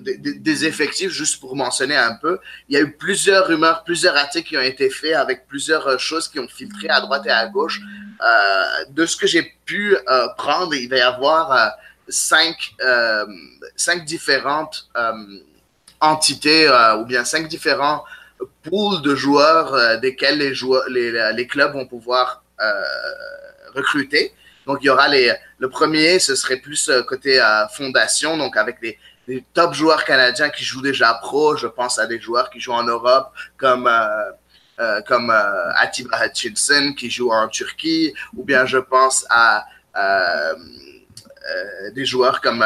des, effectifs, juste pour mentionner un peu, il y a eu plusieurs rumeurs, plusieurs articles qui ont été faits avec plusieurs euh, choses qui ont filtré à droite et à gauche. Euh, de ce que j'ai pu euh, prendre, il va y avoir cinq, cinq différentes entités ou bien cinq différents pools de joueurs desquels les, les, les, clubs vont pouvoir recruter. Donc, il y aura les, le premier, ce serait plus côté fondation, donc avec les, des top joueurs canadiens qui jouent déjà pro. Je pense à des joueurs qui jouent en Europe comme, euh, euh, comme euh, Atiba Hutchinson qui joue en Turquie, ou bien je pense à euh, des joueurs comme,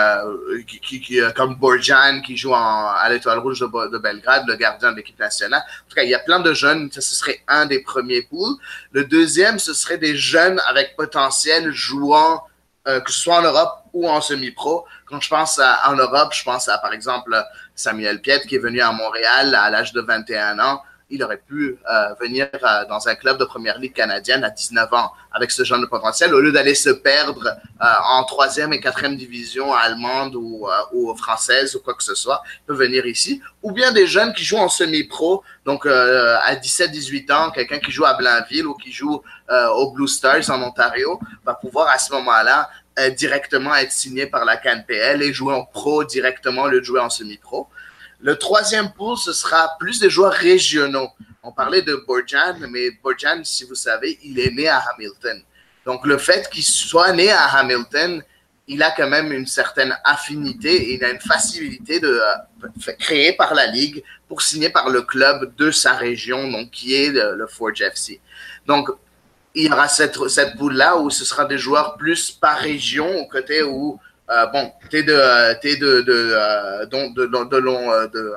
qui, comme Borjan qui joue à l'Étoile Rouge de, de, Belgrade, le gardien de l'équipe nationale. En tout cas, il y a plein de jeunes. Ça, ce serait un des premiers pools. Le deuxième, ce serait des jeunes avec potentiel jouant, que ce soit en Europe ou en semi-pro. Quand je pense à, en Europe, je pense à, par exemple, Samuel Piet qui est venu à Montréal à l'âge de 21 ans il aurait pu euh, venir euh, dans un club de première ligue canadienne à 19 ans avec ce genre de potentiel, au lieu d'aller se perdre euh, en troisième et quatrième division allemande ou, euh, ou, française ou quoi que ce soit. Il peut venir ici. Ou bien des jeunes qui jouent en semi-pro, donc euh, à 17-18 ans, quelqu'un qui joue à Blainville ou qui joue aux Blue Stars en Ontario va pouvoir à ce moment-là directement être signé par la CanPL et jouer en pro directement de jouer en semi-pro. Le troisième pool, ce sera plus des joueurs régionaux. On parlait de Borjan, mais Borjan, si vous savez, il est né à Hamilton. Donc, le fait qu'il soit né à Hamilton, il a quand même une certaine affinité et il a une facilité de euh, créer par la ligue pour signer par le club de sa région, donc qui est le, le Forge FC. Donc, il y aura cette, cette poule-là où ce sera des joueurs plus par région, au côté où euh, bon, t'es de, de, de, euh, de, de, de, de,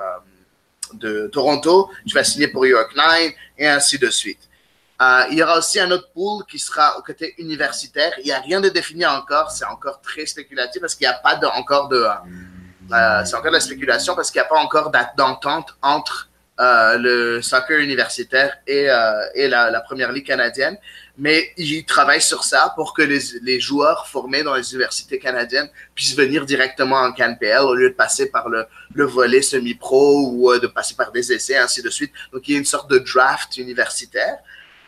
de, Toronto, tu vas signer pour York Nine et ainsi de suite. Euh, il y aura aussi un autre pool qui sera au côté universitaire. Il n'y a rien de défini encore, c'est encore très spéculatif parce qu'il n'y a pas encore de. Euh, c'est encore de la spéculation parce qu'il n'y a pas encore d'entente entre euh, le soccer universitaire et, euh, et la, la, première ligue canadienne. Mais ils travaillent sur ça pour que les, les, joueurs formés dans les universités canadiennes puissent venir directement en CanPL au lieu de passer par le, le volet semi-pro ou euh, de passer par des essais, ainsi de suite. Donc, il y a une sorte de draft universitaire.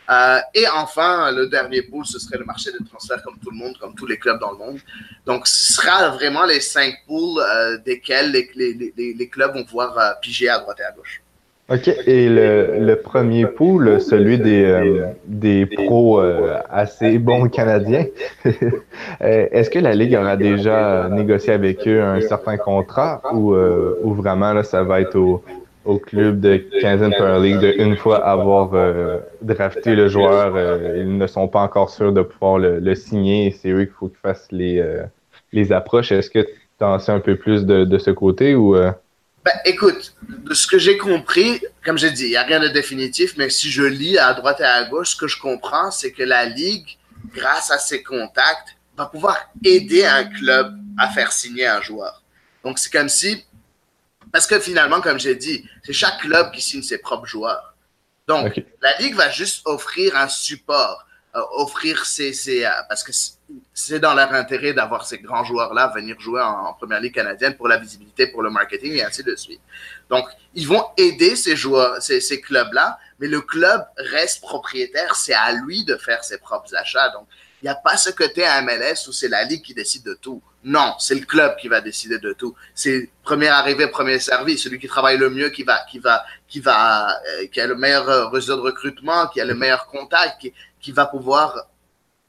Euh, et enfin, le dernier pool, ce serait le marché de transfert comme tout le monde, comme tous les clubs dans le monde. Donc, ce sera vraiment les cinq pools euh, desquels les, les, les, les, clubs vont pouvoir euh, piger à droite et à gauche. OK. Et le, le premier pool, celui des, euh, des pros euh, assez bons canadiens, est-ce que la Ligue aura déjà négocié avec eux un certain contrat ou, euh, ou vraiment là, ça va être au, au club de Canadian Premier League de une fois avoir drafté le joueur, ils ne sont pas encore sûrs de pouvoir le, le signer et c'est eux qu'il faut qu'ils fassent les, les approches. Est-ce que tu en sais un peu plus de, de ce côté ou... Ben, écoute, de ce que j'ai compris, comme j'ai dit, il n'y a rien de définitif, mais si je lis à droite et à gauche, ce que je comprends, c'est que la Ligue, grâce à ses contacts, va pouvoir aider un club à faire signer un joueur. Donc, c'est comme si, parce que finalement, comme j'ai dit, c'est chaque club qui signe ses propres joueurs. Donc, okay. la Ligue va juste offrir un support, offrir ses, ses euh, parce que c'est dans leur intérêt d'avoir ces grands joueurs-là venir jouer en, en, première ligue canadienne pour la visibilité, pour le marketing et ainsi de suite. Donc, ils vont aider ces joueurs, ces, ces clubs-là, mais le club reste propriétaire. C'est à lui de faire ses propres achats. Donc, il n'y a pas ce côté à MLS où c'est la ligue qui décide de tout. Non, c'est le club qui va décider de tout. C'est premier arrivé, premier servi. Celui qui travaille le mieux, qui va, qui va, qui va, euh, qui a le meilleur réseau de recrutement, qui a le meilleur contact, qui, qui va pouvoir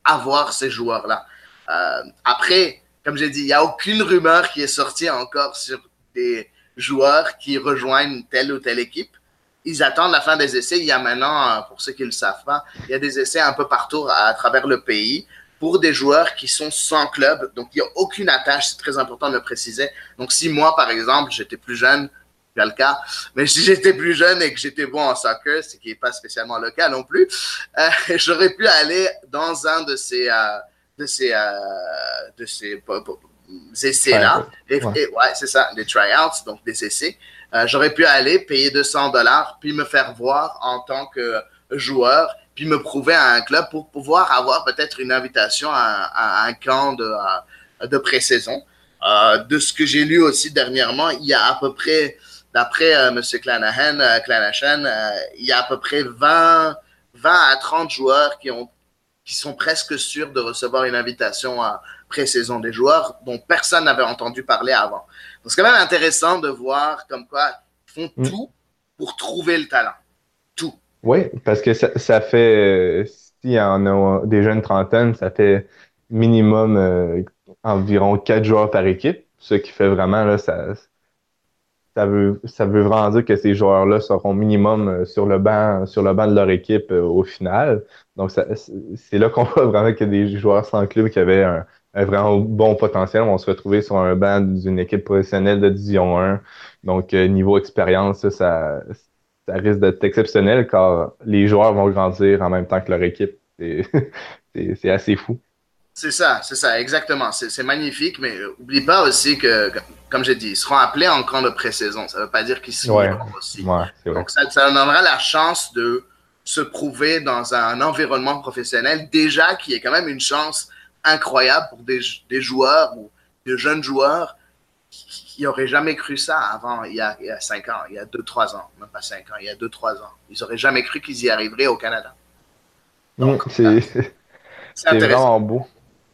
avoir ces joueurs-là. Euh, après, comme j'ai dit, il n'y a aucune rumeur qui est sortie encore sur des joueurs qui rejoignent telle ou telle équipe. Ils attendent la fin des essais. Il y a maintenant, pour ceux qui ne le savent pas, il y a des essais un peu partout à, à travers le pays pour des joueurs qui sont sans club. Donc, il n'y a aucune attache. C'est très important de le préciser. Donc, si moi, par exemple, j'étais plus jeune, pas le cas. Mais si j'étais plus jeune et que j'étais bon en soccer, ce qui n'est pas spécialement le cas non plus, euh, j'aurais pu aller dans un de ces, euh, de ces, euh, de ces essais-là. Ouais, ouais. ouais c'est ça, des tryouts, donc des essais. j'aurais pu aller payer 200 dollars, puis me faire voir en tant que joueur, puis me prouver à un club pour pouvoir avoir peut-être une invitation à, à, un camp de, de pré-saison. de ce que j'ai lu aussi dernièrement, il y a à peu près D'après euh, M. Clanahan, euh, euh, il y a à peu près 20, 20 à 30 joueurs qui, ont, qui sont presque sûrs de recevoir une invitation à pré-saison des joueurs dont personne n'avait entendu parler avant. Donc, c'est quand même intéressant de voir comme quoi ils font mmh. tout pour trouver le talent. Tout. Oui, parce que ça, ça fait, s'il y en a des jeunes trentaines, ça fait minimum euh, environ quatre joueurs par équipe, ce qui fait vraiment, là, ça, ça veut, ça veut vraiment dire que ces joueurs-là seront minimum euh, sur le banc, sur le banc de leur équipe euh, au final. Donc, c'est là qu'on voit vraiment que des joueurs sans club qui avaient un, vraiment bon potentiel vont se retrouver sur un banc d'une équipe professionnelle de Division 1. Donc, euh, niveau expérience, ça, ça, ça risque d'être exceptionnel car les joueurs vont grandir en même temps que leur équipe. C'est assez fou. C'est ça, c'est ça, exactement. C'est magnifique, mais oublie pas aussi que, comme j'ai dit, ils seront appelés en camp de pré-saison. Ça ne veut pas dire qu'ils signeront aussi. Donc, ça, ça donnera la chance de se prouver dans un environnement professionnel, déjà qui est quand même une chance incroyable pour des, des joueurs ou de jeunes joueurs qui n'auraient jamais cru ça avant, il y a, il 5 ans, il y a 2-3 ans, même pas 5 ans, il y a 2-3 ans. Ils n'auraient jamais cru qu'ils y arriveraient au Canada. Donc, c'est vraiment beau.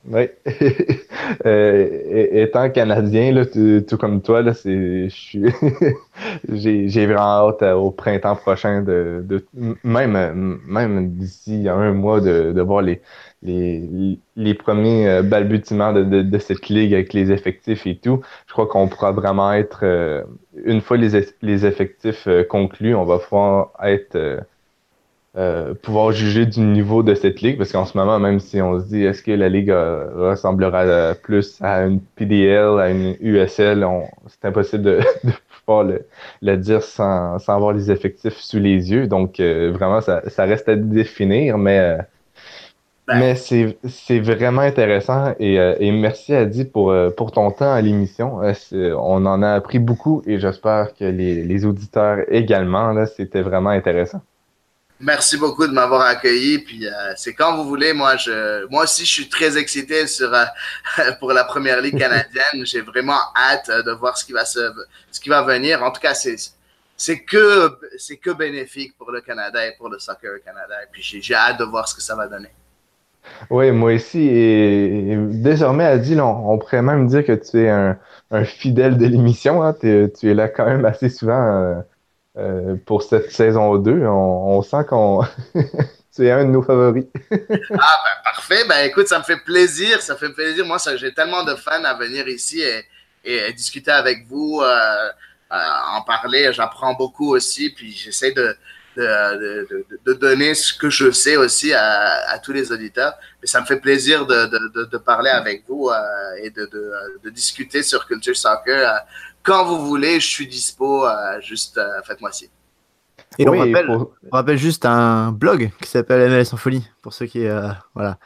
Oui. euh, étant canadien, là, tout, comme toi, là, c'est, j'ai, vraiment hâte euh, au printemps prochain de, de même, même d'ici un mois de, de voir les, les, les premiers euh, balbutiements de, de, de, cette ligue avec les effectifs et tout. Je crois qu'on pourra vraiment être, euh, une fois les, les effectifs conclus, on va pouvoir être euh, pouvoir juger du niveau de cette ligue, parce qu'en ce moment, même si on se dit est-ce que la ligue euh, ressemblera plus à une PDL, à une USL, c'est impossible de, de pouvoir le, le dire sans, sans, avoir les effectifs sous les yeux. Donc euh, vraiment, ça, ça, reste à définir, mais ben. mais c'est, c'est vraiment intéressant et, et merci Adi pour, pour ton temps à l'émission. on en a appris beaucoup et j'espère que les, les auditeurs également. Là, c'était vraiment intéressant. Merci beaucoup de m'avoir accueilli. Puis euh, c'est quand vous voulez. Moi, je, moi aussi, je suis très excité sur euh, pour la première ligue canadienne. J'ai vraiment hâte euh, de voir ce qui va se, ce qui va venir. En tout cas, c'est c'est que c'est que bénéfique pour le Canada et pour le soccer au Canada. Et puis j'ai hâte de voir ce que ça va donner. Oui, moi aussi. Et, désormais, Adi, on, on, pourrait même dire que tu es un, un fidèle de l'émission. Hein. Tu es là quand même assez souvent. Euh, pour cette saison 2. On, sent qu'on c'est un de nos favoris. ah ben parfait. Ben écoute, ça me fait plaisir. Ça fait plaisir. Moi, j'ai tellement de fans à venir ici et, discuter avec vous, euh, euh, en parler. J'apprends beaucoup aussi. Puis j'essaie de, de, de, donner ce que je sais aussi à, tous les auditeurs. Mais ça me fait plaisir de, de parler avec vous et de, discuter sur Culture Soccer quand vous voulez, je suis dispo. Euh, juste euh, faites-moi signe. Et on, rappelle, on, rappelle, juste un blog qui s'appelle MLS en folie. Pour ceux qui euh, voilà,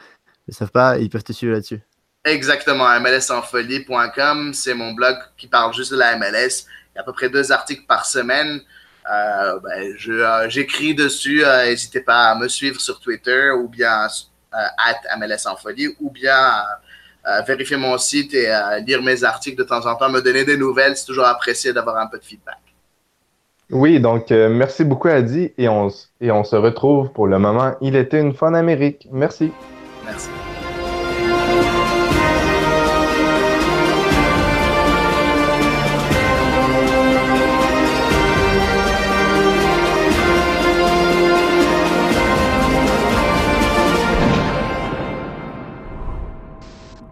ne savent pas, ils peuvent te suivre là-dessus. Exactement, mlsenfolie.com, c'est mon blog qui parle juste de la MLS. Il y a à peu près deux articles par semaine. Euh, ben, J'écris dessus. N'hésitez pas à me suivre sur Twitter ou bien at MLS en folie ou bien vérifier mon site et lire mes articles de temps en temps, me donner des nouvelles. C'est toujours apprécié d'avoir un peu de feedback. Oui, donc euh, merci beaucoup Adi et on, et on se retrouve pour le moment. Il était une fois en Amérique. Merci. Merci.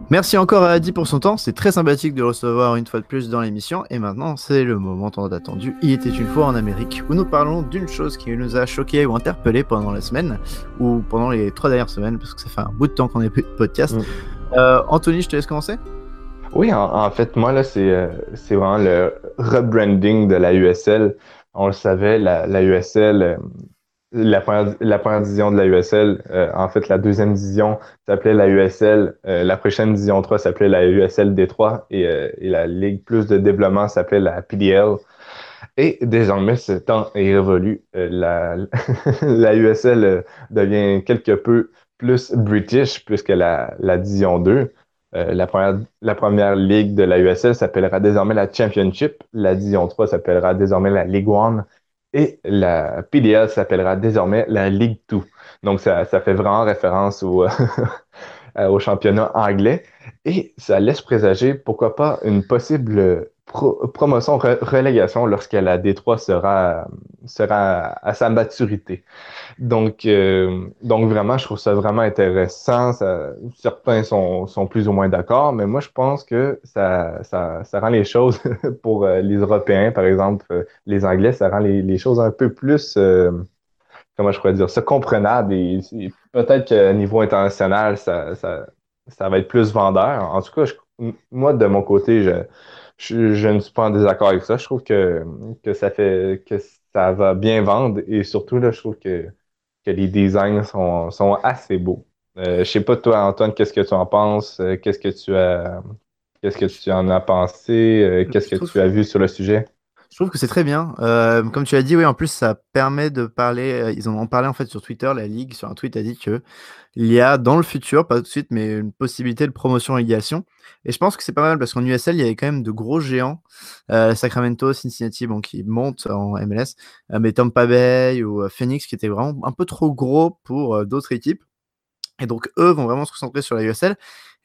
Merci encore à Adi pour son temps, c'est très sympathique de le recevoir une fois de plus dans l'émission. Et maintenant, c'est le moment tant attendu. Il était une fois en Amérique, où nous parlons d'une chose qui nous a choqué ou interpellé pendant la semaine, ou pendant les trois dernières semaines, parce que ça fait un bout de temps qu'on plus de podcast. Mm. Euh, Anthony, je te laisse commencer. Oui, en, fait, moi, là, euh, c'est vraiment le rebranding de la USL. On le savait, la, la USL, la première, la première division de la USL, euh, en fait, la deuxième division s'appelait la USL. Euh, la prochaine division 3 s'appelait la USL D3 et, euh, et, la Ligue plus de développement s'appelait la PDL. Et désormais, ce temps est révolu. la, la USL devient quelque peu plus british puisque la, la division 2, la, première, la première ligue de la USL s'appellera désormais la Championship. La division 3 s'appellera désormais la Ligue 1 et la PDL s'appellera désormais la Ligue 2. Donc, ça, ça fait vraiment référence au, au championnat anglais et ça laisse présager, pourquoi pas, une possible promotion, relégation lorsque la D3 sera, sera à, sa maturité. Donc, euh, donc vraiment, je trouve ça vraiment intéressant. certains sont, sont, plus ou moins d'accord, mais moi, je pense que ça, ça, ça rend les choses pour euh, les Européens, par exemple, euh, les Anglais, ça rend les, choses un peu plus, comment je pourrais dire, ça comprenable. Et, peut-être qu'à niveau international, ça, ça, ça va être plus vendeur. En tout cas, moi, de mon côté, je je, ne suis pas en désaccord avec ça. Je trouve que, que ça fait que ça va bien vendre et surtout, là, je trouve que, que les designs sont, sont assez beaux. Euh, je sais pas, toi, Antoine, qu'est-ce que tu en penses? Euh, qu'est-ce que tu as qu'est-ce que tu en as pensé? Euh, qu'est-ce que tu as vu sur le sujet? Je trouve que c'est très bien. Euh, comme tu as dit, oui, en plus, ça permet de parler. Ils en ont parlé en fait sur Twitter. La Ligue, sur un tweet, a dit que il y a dans le futur, pas tout de suite, mais une possibilité de promotion-régulation. Et je pense que c'est pas mal parce qu'en USL, il y avait quand même de gros géants. Euh, Sacramento, Cincinnati, qui montent en MLS, euh, mais Tampa Bay ou euh, Phoenix qui étaient vraiment un peu trop gros pour d'autres équipes. Et donc, eux vont vraiment se concentrer sur la USL.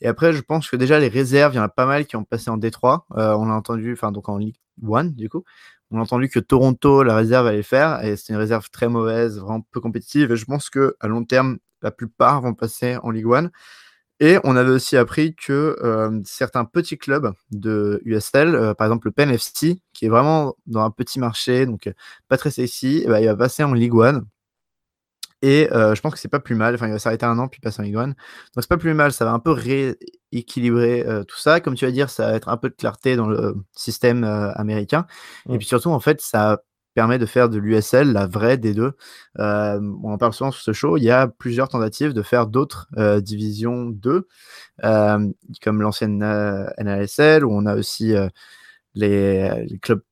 Et après, je pense que déjà, les réserves, il y en a pas mal qui ont passé en Détroit. on a entendu, enfin, donc en Ligue 1, du coup. On a entendu que Toronto, la réserve, allait faire. Et c'est une réserve très mauvaise, vraiment peu compétitive. Et je pense que à long terme, la plupart vont passer en Ligue 1. Et on avait aussi appris que euh, certains petits clubs de USL, euh, par exemple le Penn FC, qui est vraiment dans un petit marché, donc euh, pas très sexy, eh ben, il va passer en Ligue 1. Et je pense que c'est pas plus mal. Enfin, il va s'arrêter un an puis passer en Ligue 1. Donc c'est pas plus mal. Ça va un peu rééquilibrer tout ça. Comme tu vas dire, ça va être un peu de clarté dans le système américain. Et puis surtout, en fait, ça permet de faire de l'USL la vraie des deux. Euh, on en parle souvent sur ce show. Il y a plusieurs tentatives de faire d'autres euh, divisions 2, euh, comme l'ancienne NASL, où on a aussi les, clubs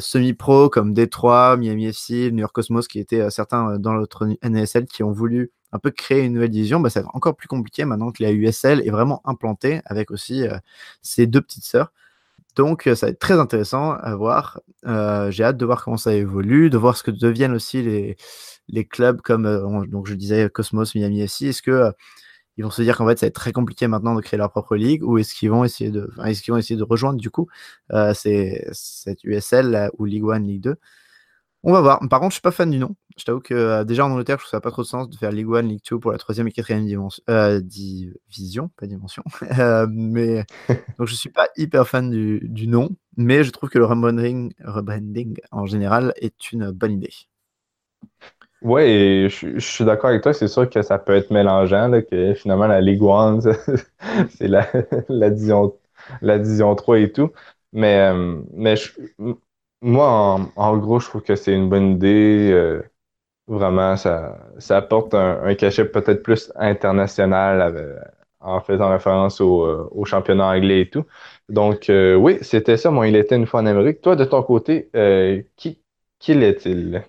semi-pro comme Détroit, Miami FC, New York Cosmos, qui étaient certains dans l'autre NASL qui ont voulu un peu créer une nouvelle division. Bah, c'est encore plus compliqué maintenant que la USL est vraiment implantée avec aussi ses deux petites sœurs. Donc, euh, ça va être très intéressant à voir. Euh, j'ai hâte de voir comment ça évolue, de voir ce que deviennent aussi les, les clubs comme, euh, donc je disais, Cosmos, Miami FC. Est-ce que ils vont se dire qu'en fait, ça va être très compliqué maintenant de créer leur propre ligue ou est-ce qu'ils vont essayer de, est-ce qu'ils vont essayer de rejoindre du coup cette USL ou Ligue 1, Ligue 2 on va voir. Par contre, je suis pas fan du nom. Je t'avoue que euh, déjà en Angleterre, je trouve ça pas trop de sens de faire League 1, League 2 pour la troisième et quatrième dimension, euh, division, pas dimension. Euh, mais donc je suis pas hyper fan du, du, nom, mais je trouve que le rebranding, rebranding en général est une bonne idée. Ouais, je, suis d'accord avec toi. C'est sûr que ça peut être mélangeant, là, que finalement la League 1, c'est la, la, division, la division 3 et tout. Mais, mais je, moi, en, gros, je trouve que c'est une bonne idée. Euh, vraiment, ça, ça apporte un, cachet peut-être plus international en faisant référence au, euh, au, championnat anglais et tout. Donc, euh, oui, c'était ça. Moi, il était une fois en Amérique. Toi, de ton côté, qui, qui l'est-il?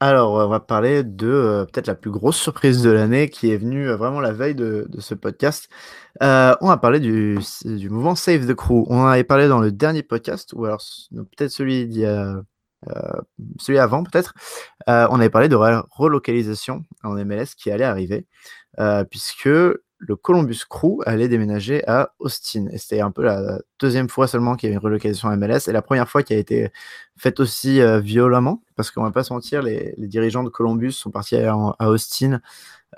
Alors, on va parler de euh, peut-être la plus grosse surprise de l'année qui est venue euh, vraiment la veille de, ce podcast. Euh, on va parler du, du, mouvement Save the Crew. On avait parlé dans le dernier podcast, ou alors peut-être celui celui avant peut-être. on avait parlé de relocalisation en MLS qui allait arriver, puisque le Columbus Crew allait déménager à Austin. Et c'était un peu la deuxième fois seulement qu'il y avait une relocalisation à MLS et la première fois qui a été faite aussi euh, violemment, parce qu'on va pas se mentir, les, dirigeants de Columbus sont partis à, Austin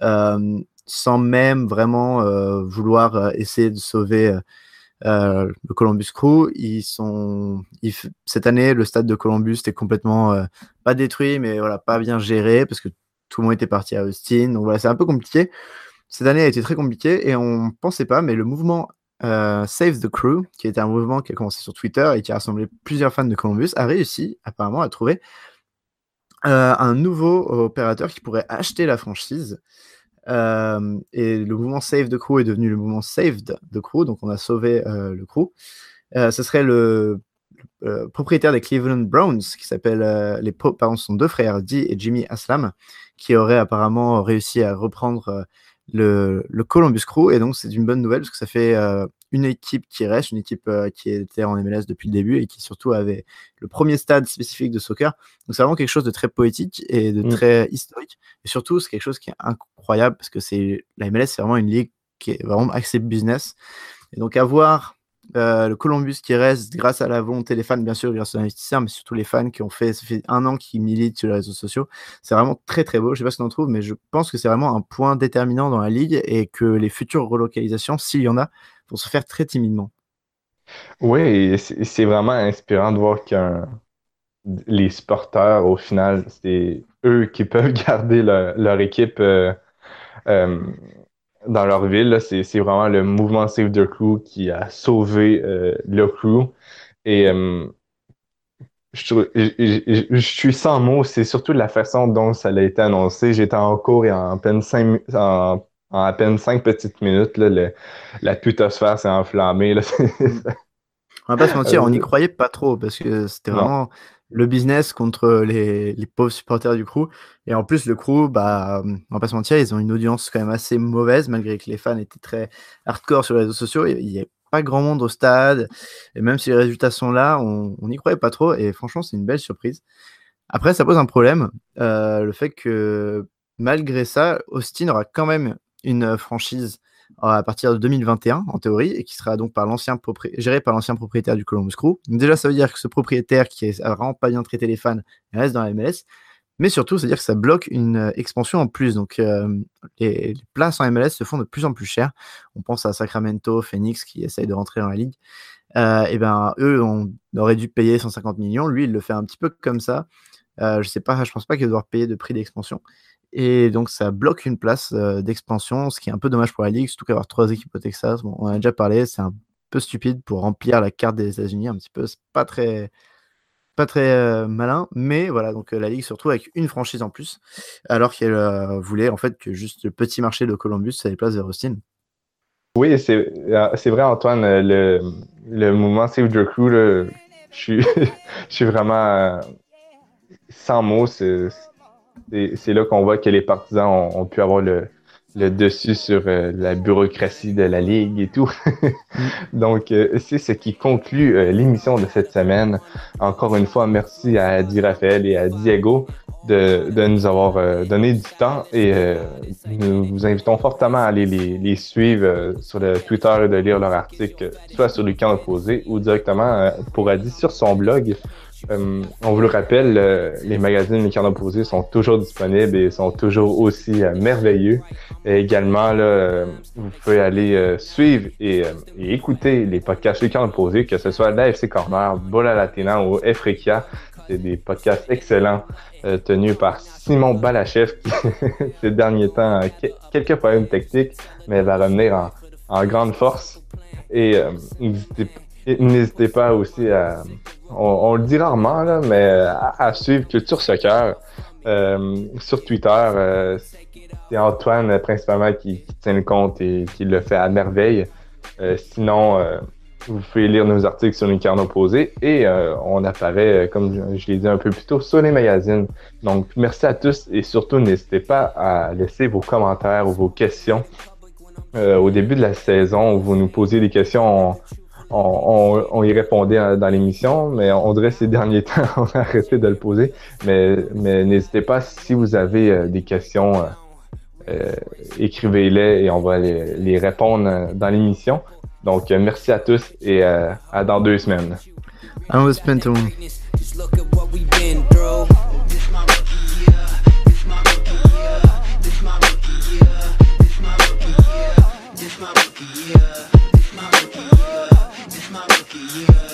euh, sans même vraiment euh, vouloir essayer de sauver le Columbus Crew. Ils sont, cette année, le stade de Columbus était complètement pas détruit, mais voilà, pas bien géré parce que tout le monde était parti à Austin. Donc voilà, c'est un peu compliqué. Cette année a été très compliquée et on ne pensait pas, mais le mouvement euh, Save the Crew, qui était un mouvement qui a commencé sur Twitter et qui a rassemblé plusieurs fans de Columbus, a réussi apparemment à trouver euh, un nouveau opérateur qui pourrait acheter la franchise. Euh, et le mouvement Save the Crew est devenu le mouvement Saved the Crew, donc on a sauvé le crew. ce serait le, propriétaire des Cleveland Browns, qui s'appelle, les pardon, sont deux frères, Dee et Jimmy Aslam, qui auraient apparemment réussi à reprendre le, Columbus Crew. Et donc, c'est une bonne nouvelle parce que ça fait euh, une équipe qui reste, une équipe euh, qui était en MLS depuis le début et qui surtout avait le premier stade spécifique de soccer. Donc, c'est vraiment quelque chose de très poétique et de mm. très historique. Et surtout, c'est quelque chose qui est incroyable parce que c'est la MLS, c'est vraiment une ligue qui est vraiment axée business. Et donc, avoir Euh, le Columbus qui reste grâce à la volonté des fans, bien sûr, grâce aux investisseurs, mais surtout les fans qui ont fait, ça fait un an qu'ils militent sur les réseaux sociaux. C'est vraiment très très beau. Je sais pas ce qu'on en trouve, mais je pense que c'est vraiment un point déterminant dans la ligue et que les futures relocalisations, s'il y en a, vont se faire très timidement. Oui, c'est vraiment inspirant de voir que les supporters, au final, c'est eux qui peuvent garder leur, équipe euh, euh, dans leur ville. C'est vraiment le mouvement Save the Crew qui a sauvé euh, le crew. Et je, suis sans mots, c'est surtout la façon dont ça a été annoncé. J'étais en cours et en, peine cinq, en, à peine cinq petites minutes, là, la tutosphère s'est enflammée. Là. on va pas se mentir, on n'y croyait pas trop parce que c'était vraiment le business contre les, pauvres supporters du crew. Et en plus, le crew, bah, on va pas se mentir, ils ont une audience quand même assez mauvaise, malgré que les fans étaient très hardcore sur les réseaux sociaux. Il n'y a pas grand monde au stade. Et même si les résultats sont là, on n'y croyait pas trop. Et franchement, c'est une belle surprise. Après, ça pose un problème. Euh, le fait que malgré ça, Austin aura quand même une franchise à partir de 2021 en théorie et qui sera donc par l'ancien géré par l'ancien propriétaire du Columbus Crew. déjà, ça veut dire que ce propriétaire qui a vraiment pas bien traité les fans reste dans la MLS. Mais surtout, c'est-à-dire que ça bloque une euh, expansion en plus. Donc, euh, les, places en MLS se font de plus en plus chères. On pense à Sacramento, Phoenix qui essayent de rentrer dans la ligue. Euh, et ben, eux, on aurait dû payer 150 millions. Lui, il le fait un petit peu comme ça. je sais pas, je pense pas qu'il devoir payer de prix d'expansion. Et donc, ça bloque une place d'expansion, ce qui est un peu dommage pour la Ligue, surtout qu'avoir trois équipes au Texas, on a déjà parlé, c'est un peu stupide pour remplir la carte des États-Unis, un petit peu, c'est pas très, pas très malin, mais voilà, donc la Ligue se retrouve avec une franchise en plus, alors qu'elle voulait en fait que juste le petit marché de Columbus ça les place vers Austin. Oui, c'est vrai, Antoine, le, le mouvement Save the Crew, je suis, je suis vraiment sans mots, c'est c'est là qu'on voit que les partisans ont, pu avoir le, dessus sur euh, la bureaucratie de la Ligue et tout. Donc, euh, c'est ce qui conclut euh, l'émission de cette semaine. Encore une fois, merci à Di Raphaël et à Diego de, nous avoir donné du temps et nous vous invitons fortement à aller les, suivre sur le Twitter et de lire leur article, soit sur le camp opposé ou directement pour Adi sur son blog. Euh, on vous le rappelle, euh, les magazines Les Carnets Opposés sont toujours disponibles et sont toujours aussi euh, merveilleux. Et également, là, vous pouvez aller suivre et, écouter les podcasts Les Carnets Opposés, que ce soit l'AFC Corner, Bola Latina ou Efrekia. C'est des podcasts excellents tenus par Simon Balachev qui, ces derniers temps, a quelques problèmes techniques, mais va revenir en, en grande force. Et n'hésitez N'hésitez pas aussi à, on, le dit rarement, là, mais à, suivre Culture Soccer euh, sur Twitter. Euh, c'est Antoine principalement qui, tient le compte et qui le fait à merveille. Euh, sinon, vous pouvez lire nos articles sur les carnets opposés et on apparaît, comme je, l'ai dit un peu plus tôt, sur les magazines. Donc, merci à tous et surtout, n'hésitez pas à laisser vos commentaires ou vos questions. au début de la saison, vous nous posez des questions, on, y répondait dans l'émission, mais on dirait ces derniers temps, on a arrêté de le poser. Mais, mais n'hésitez pas, si vous avez euh, des questions, euh, euh, écrivez-les et on va les, répondre dans l'émission. Donc, merci à tous et à dans deux semaines. my rookie year.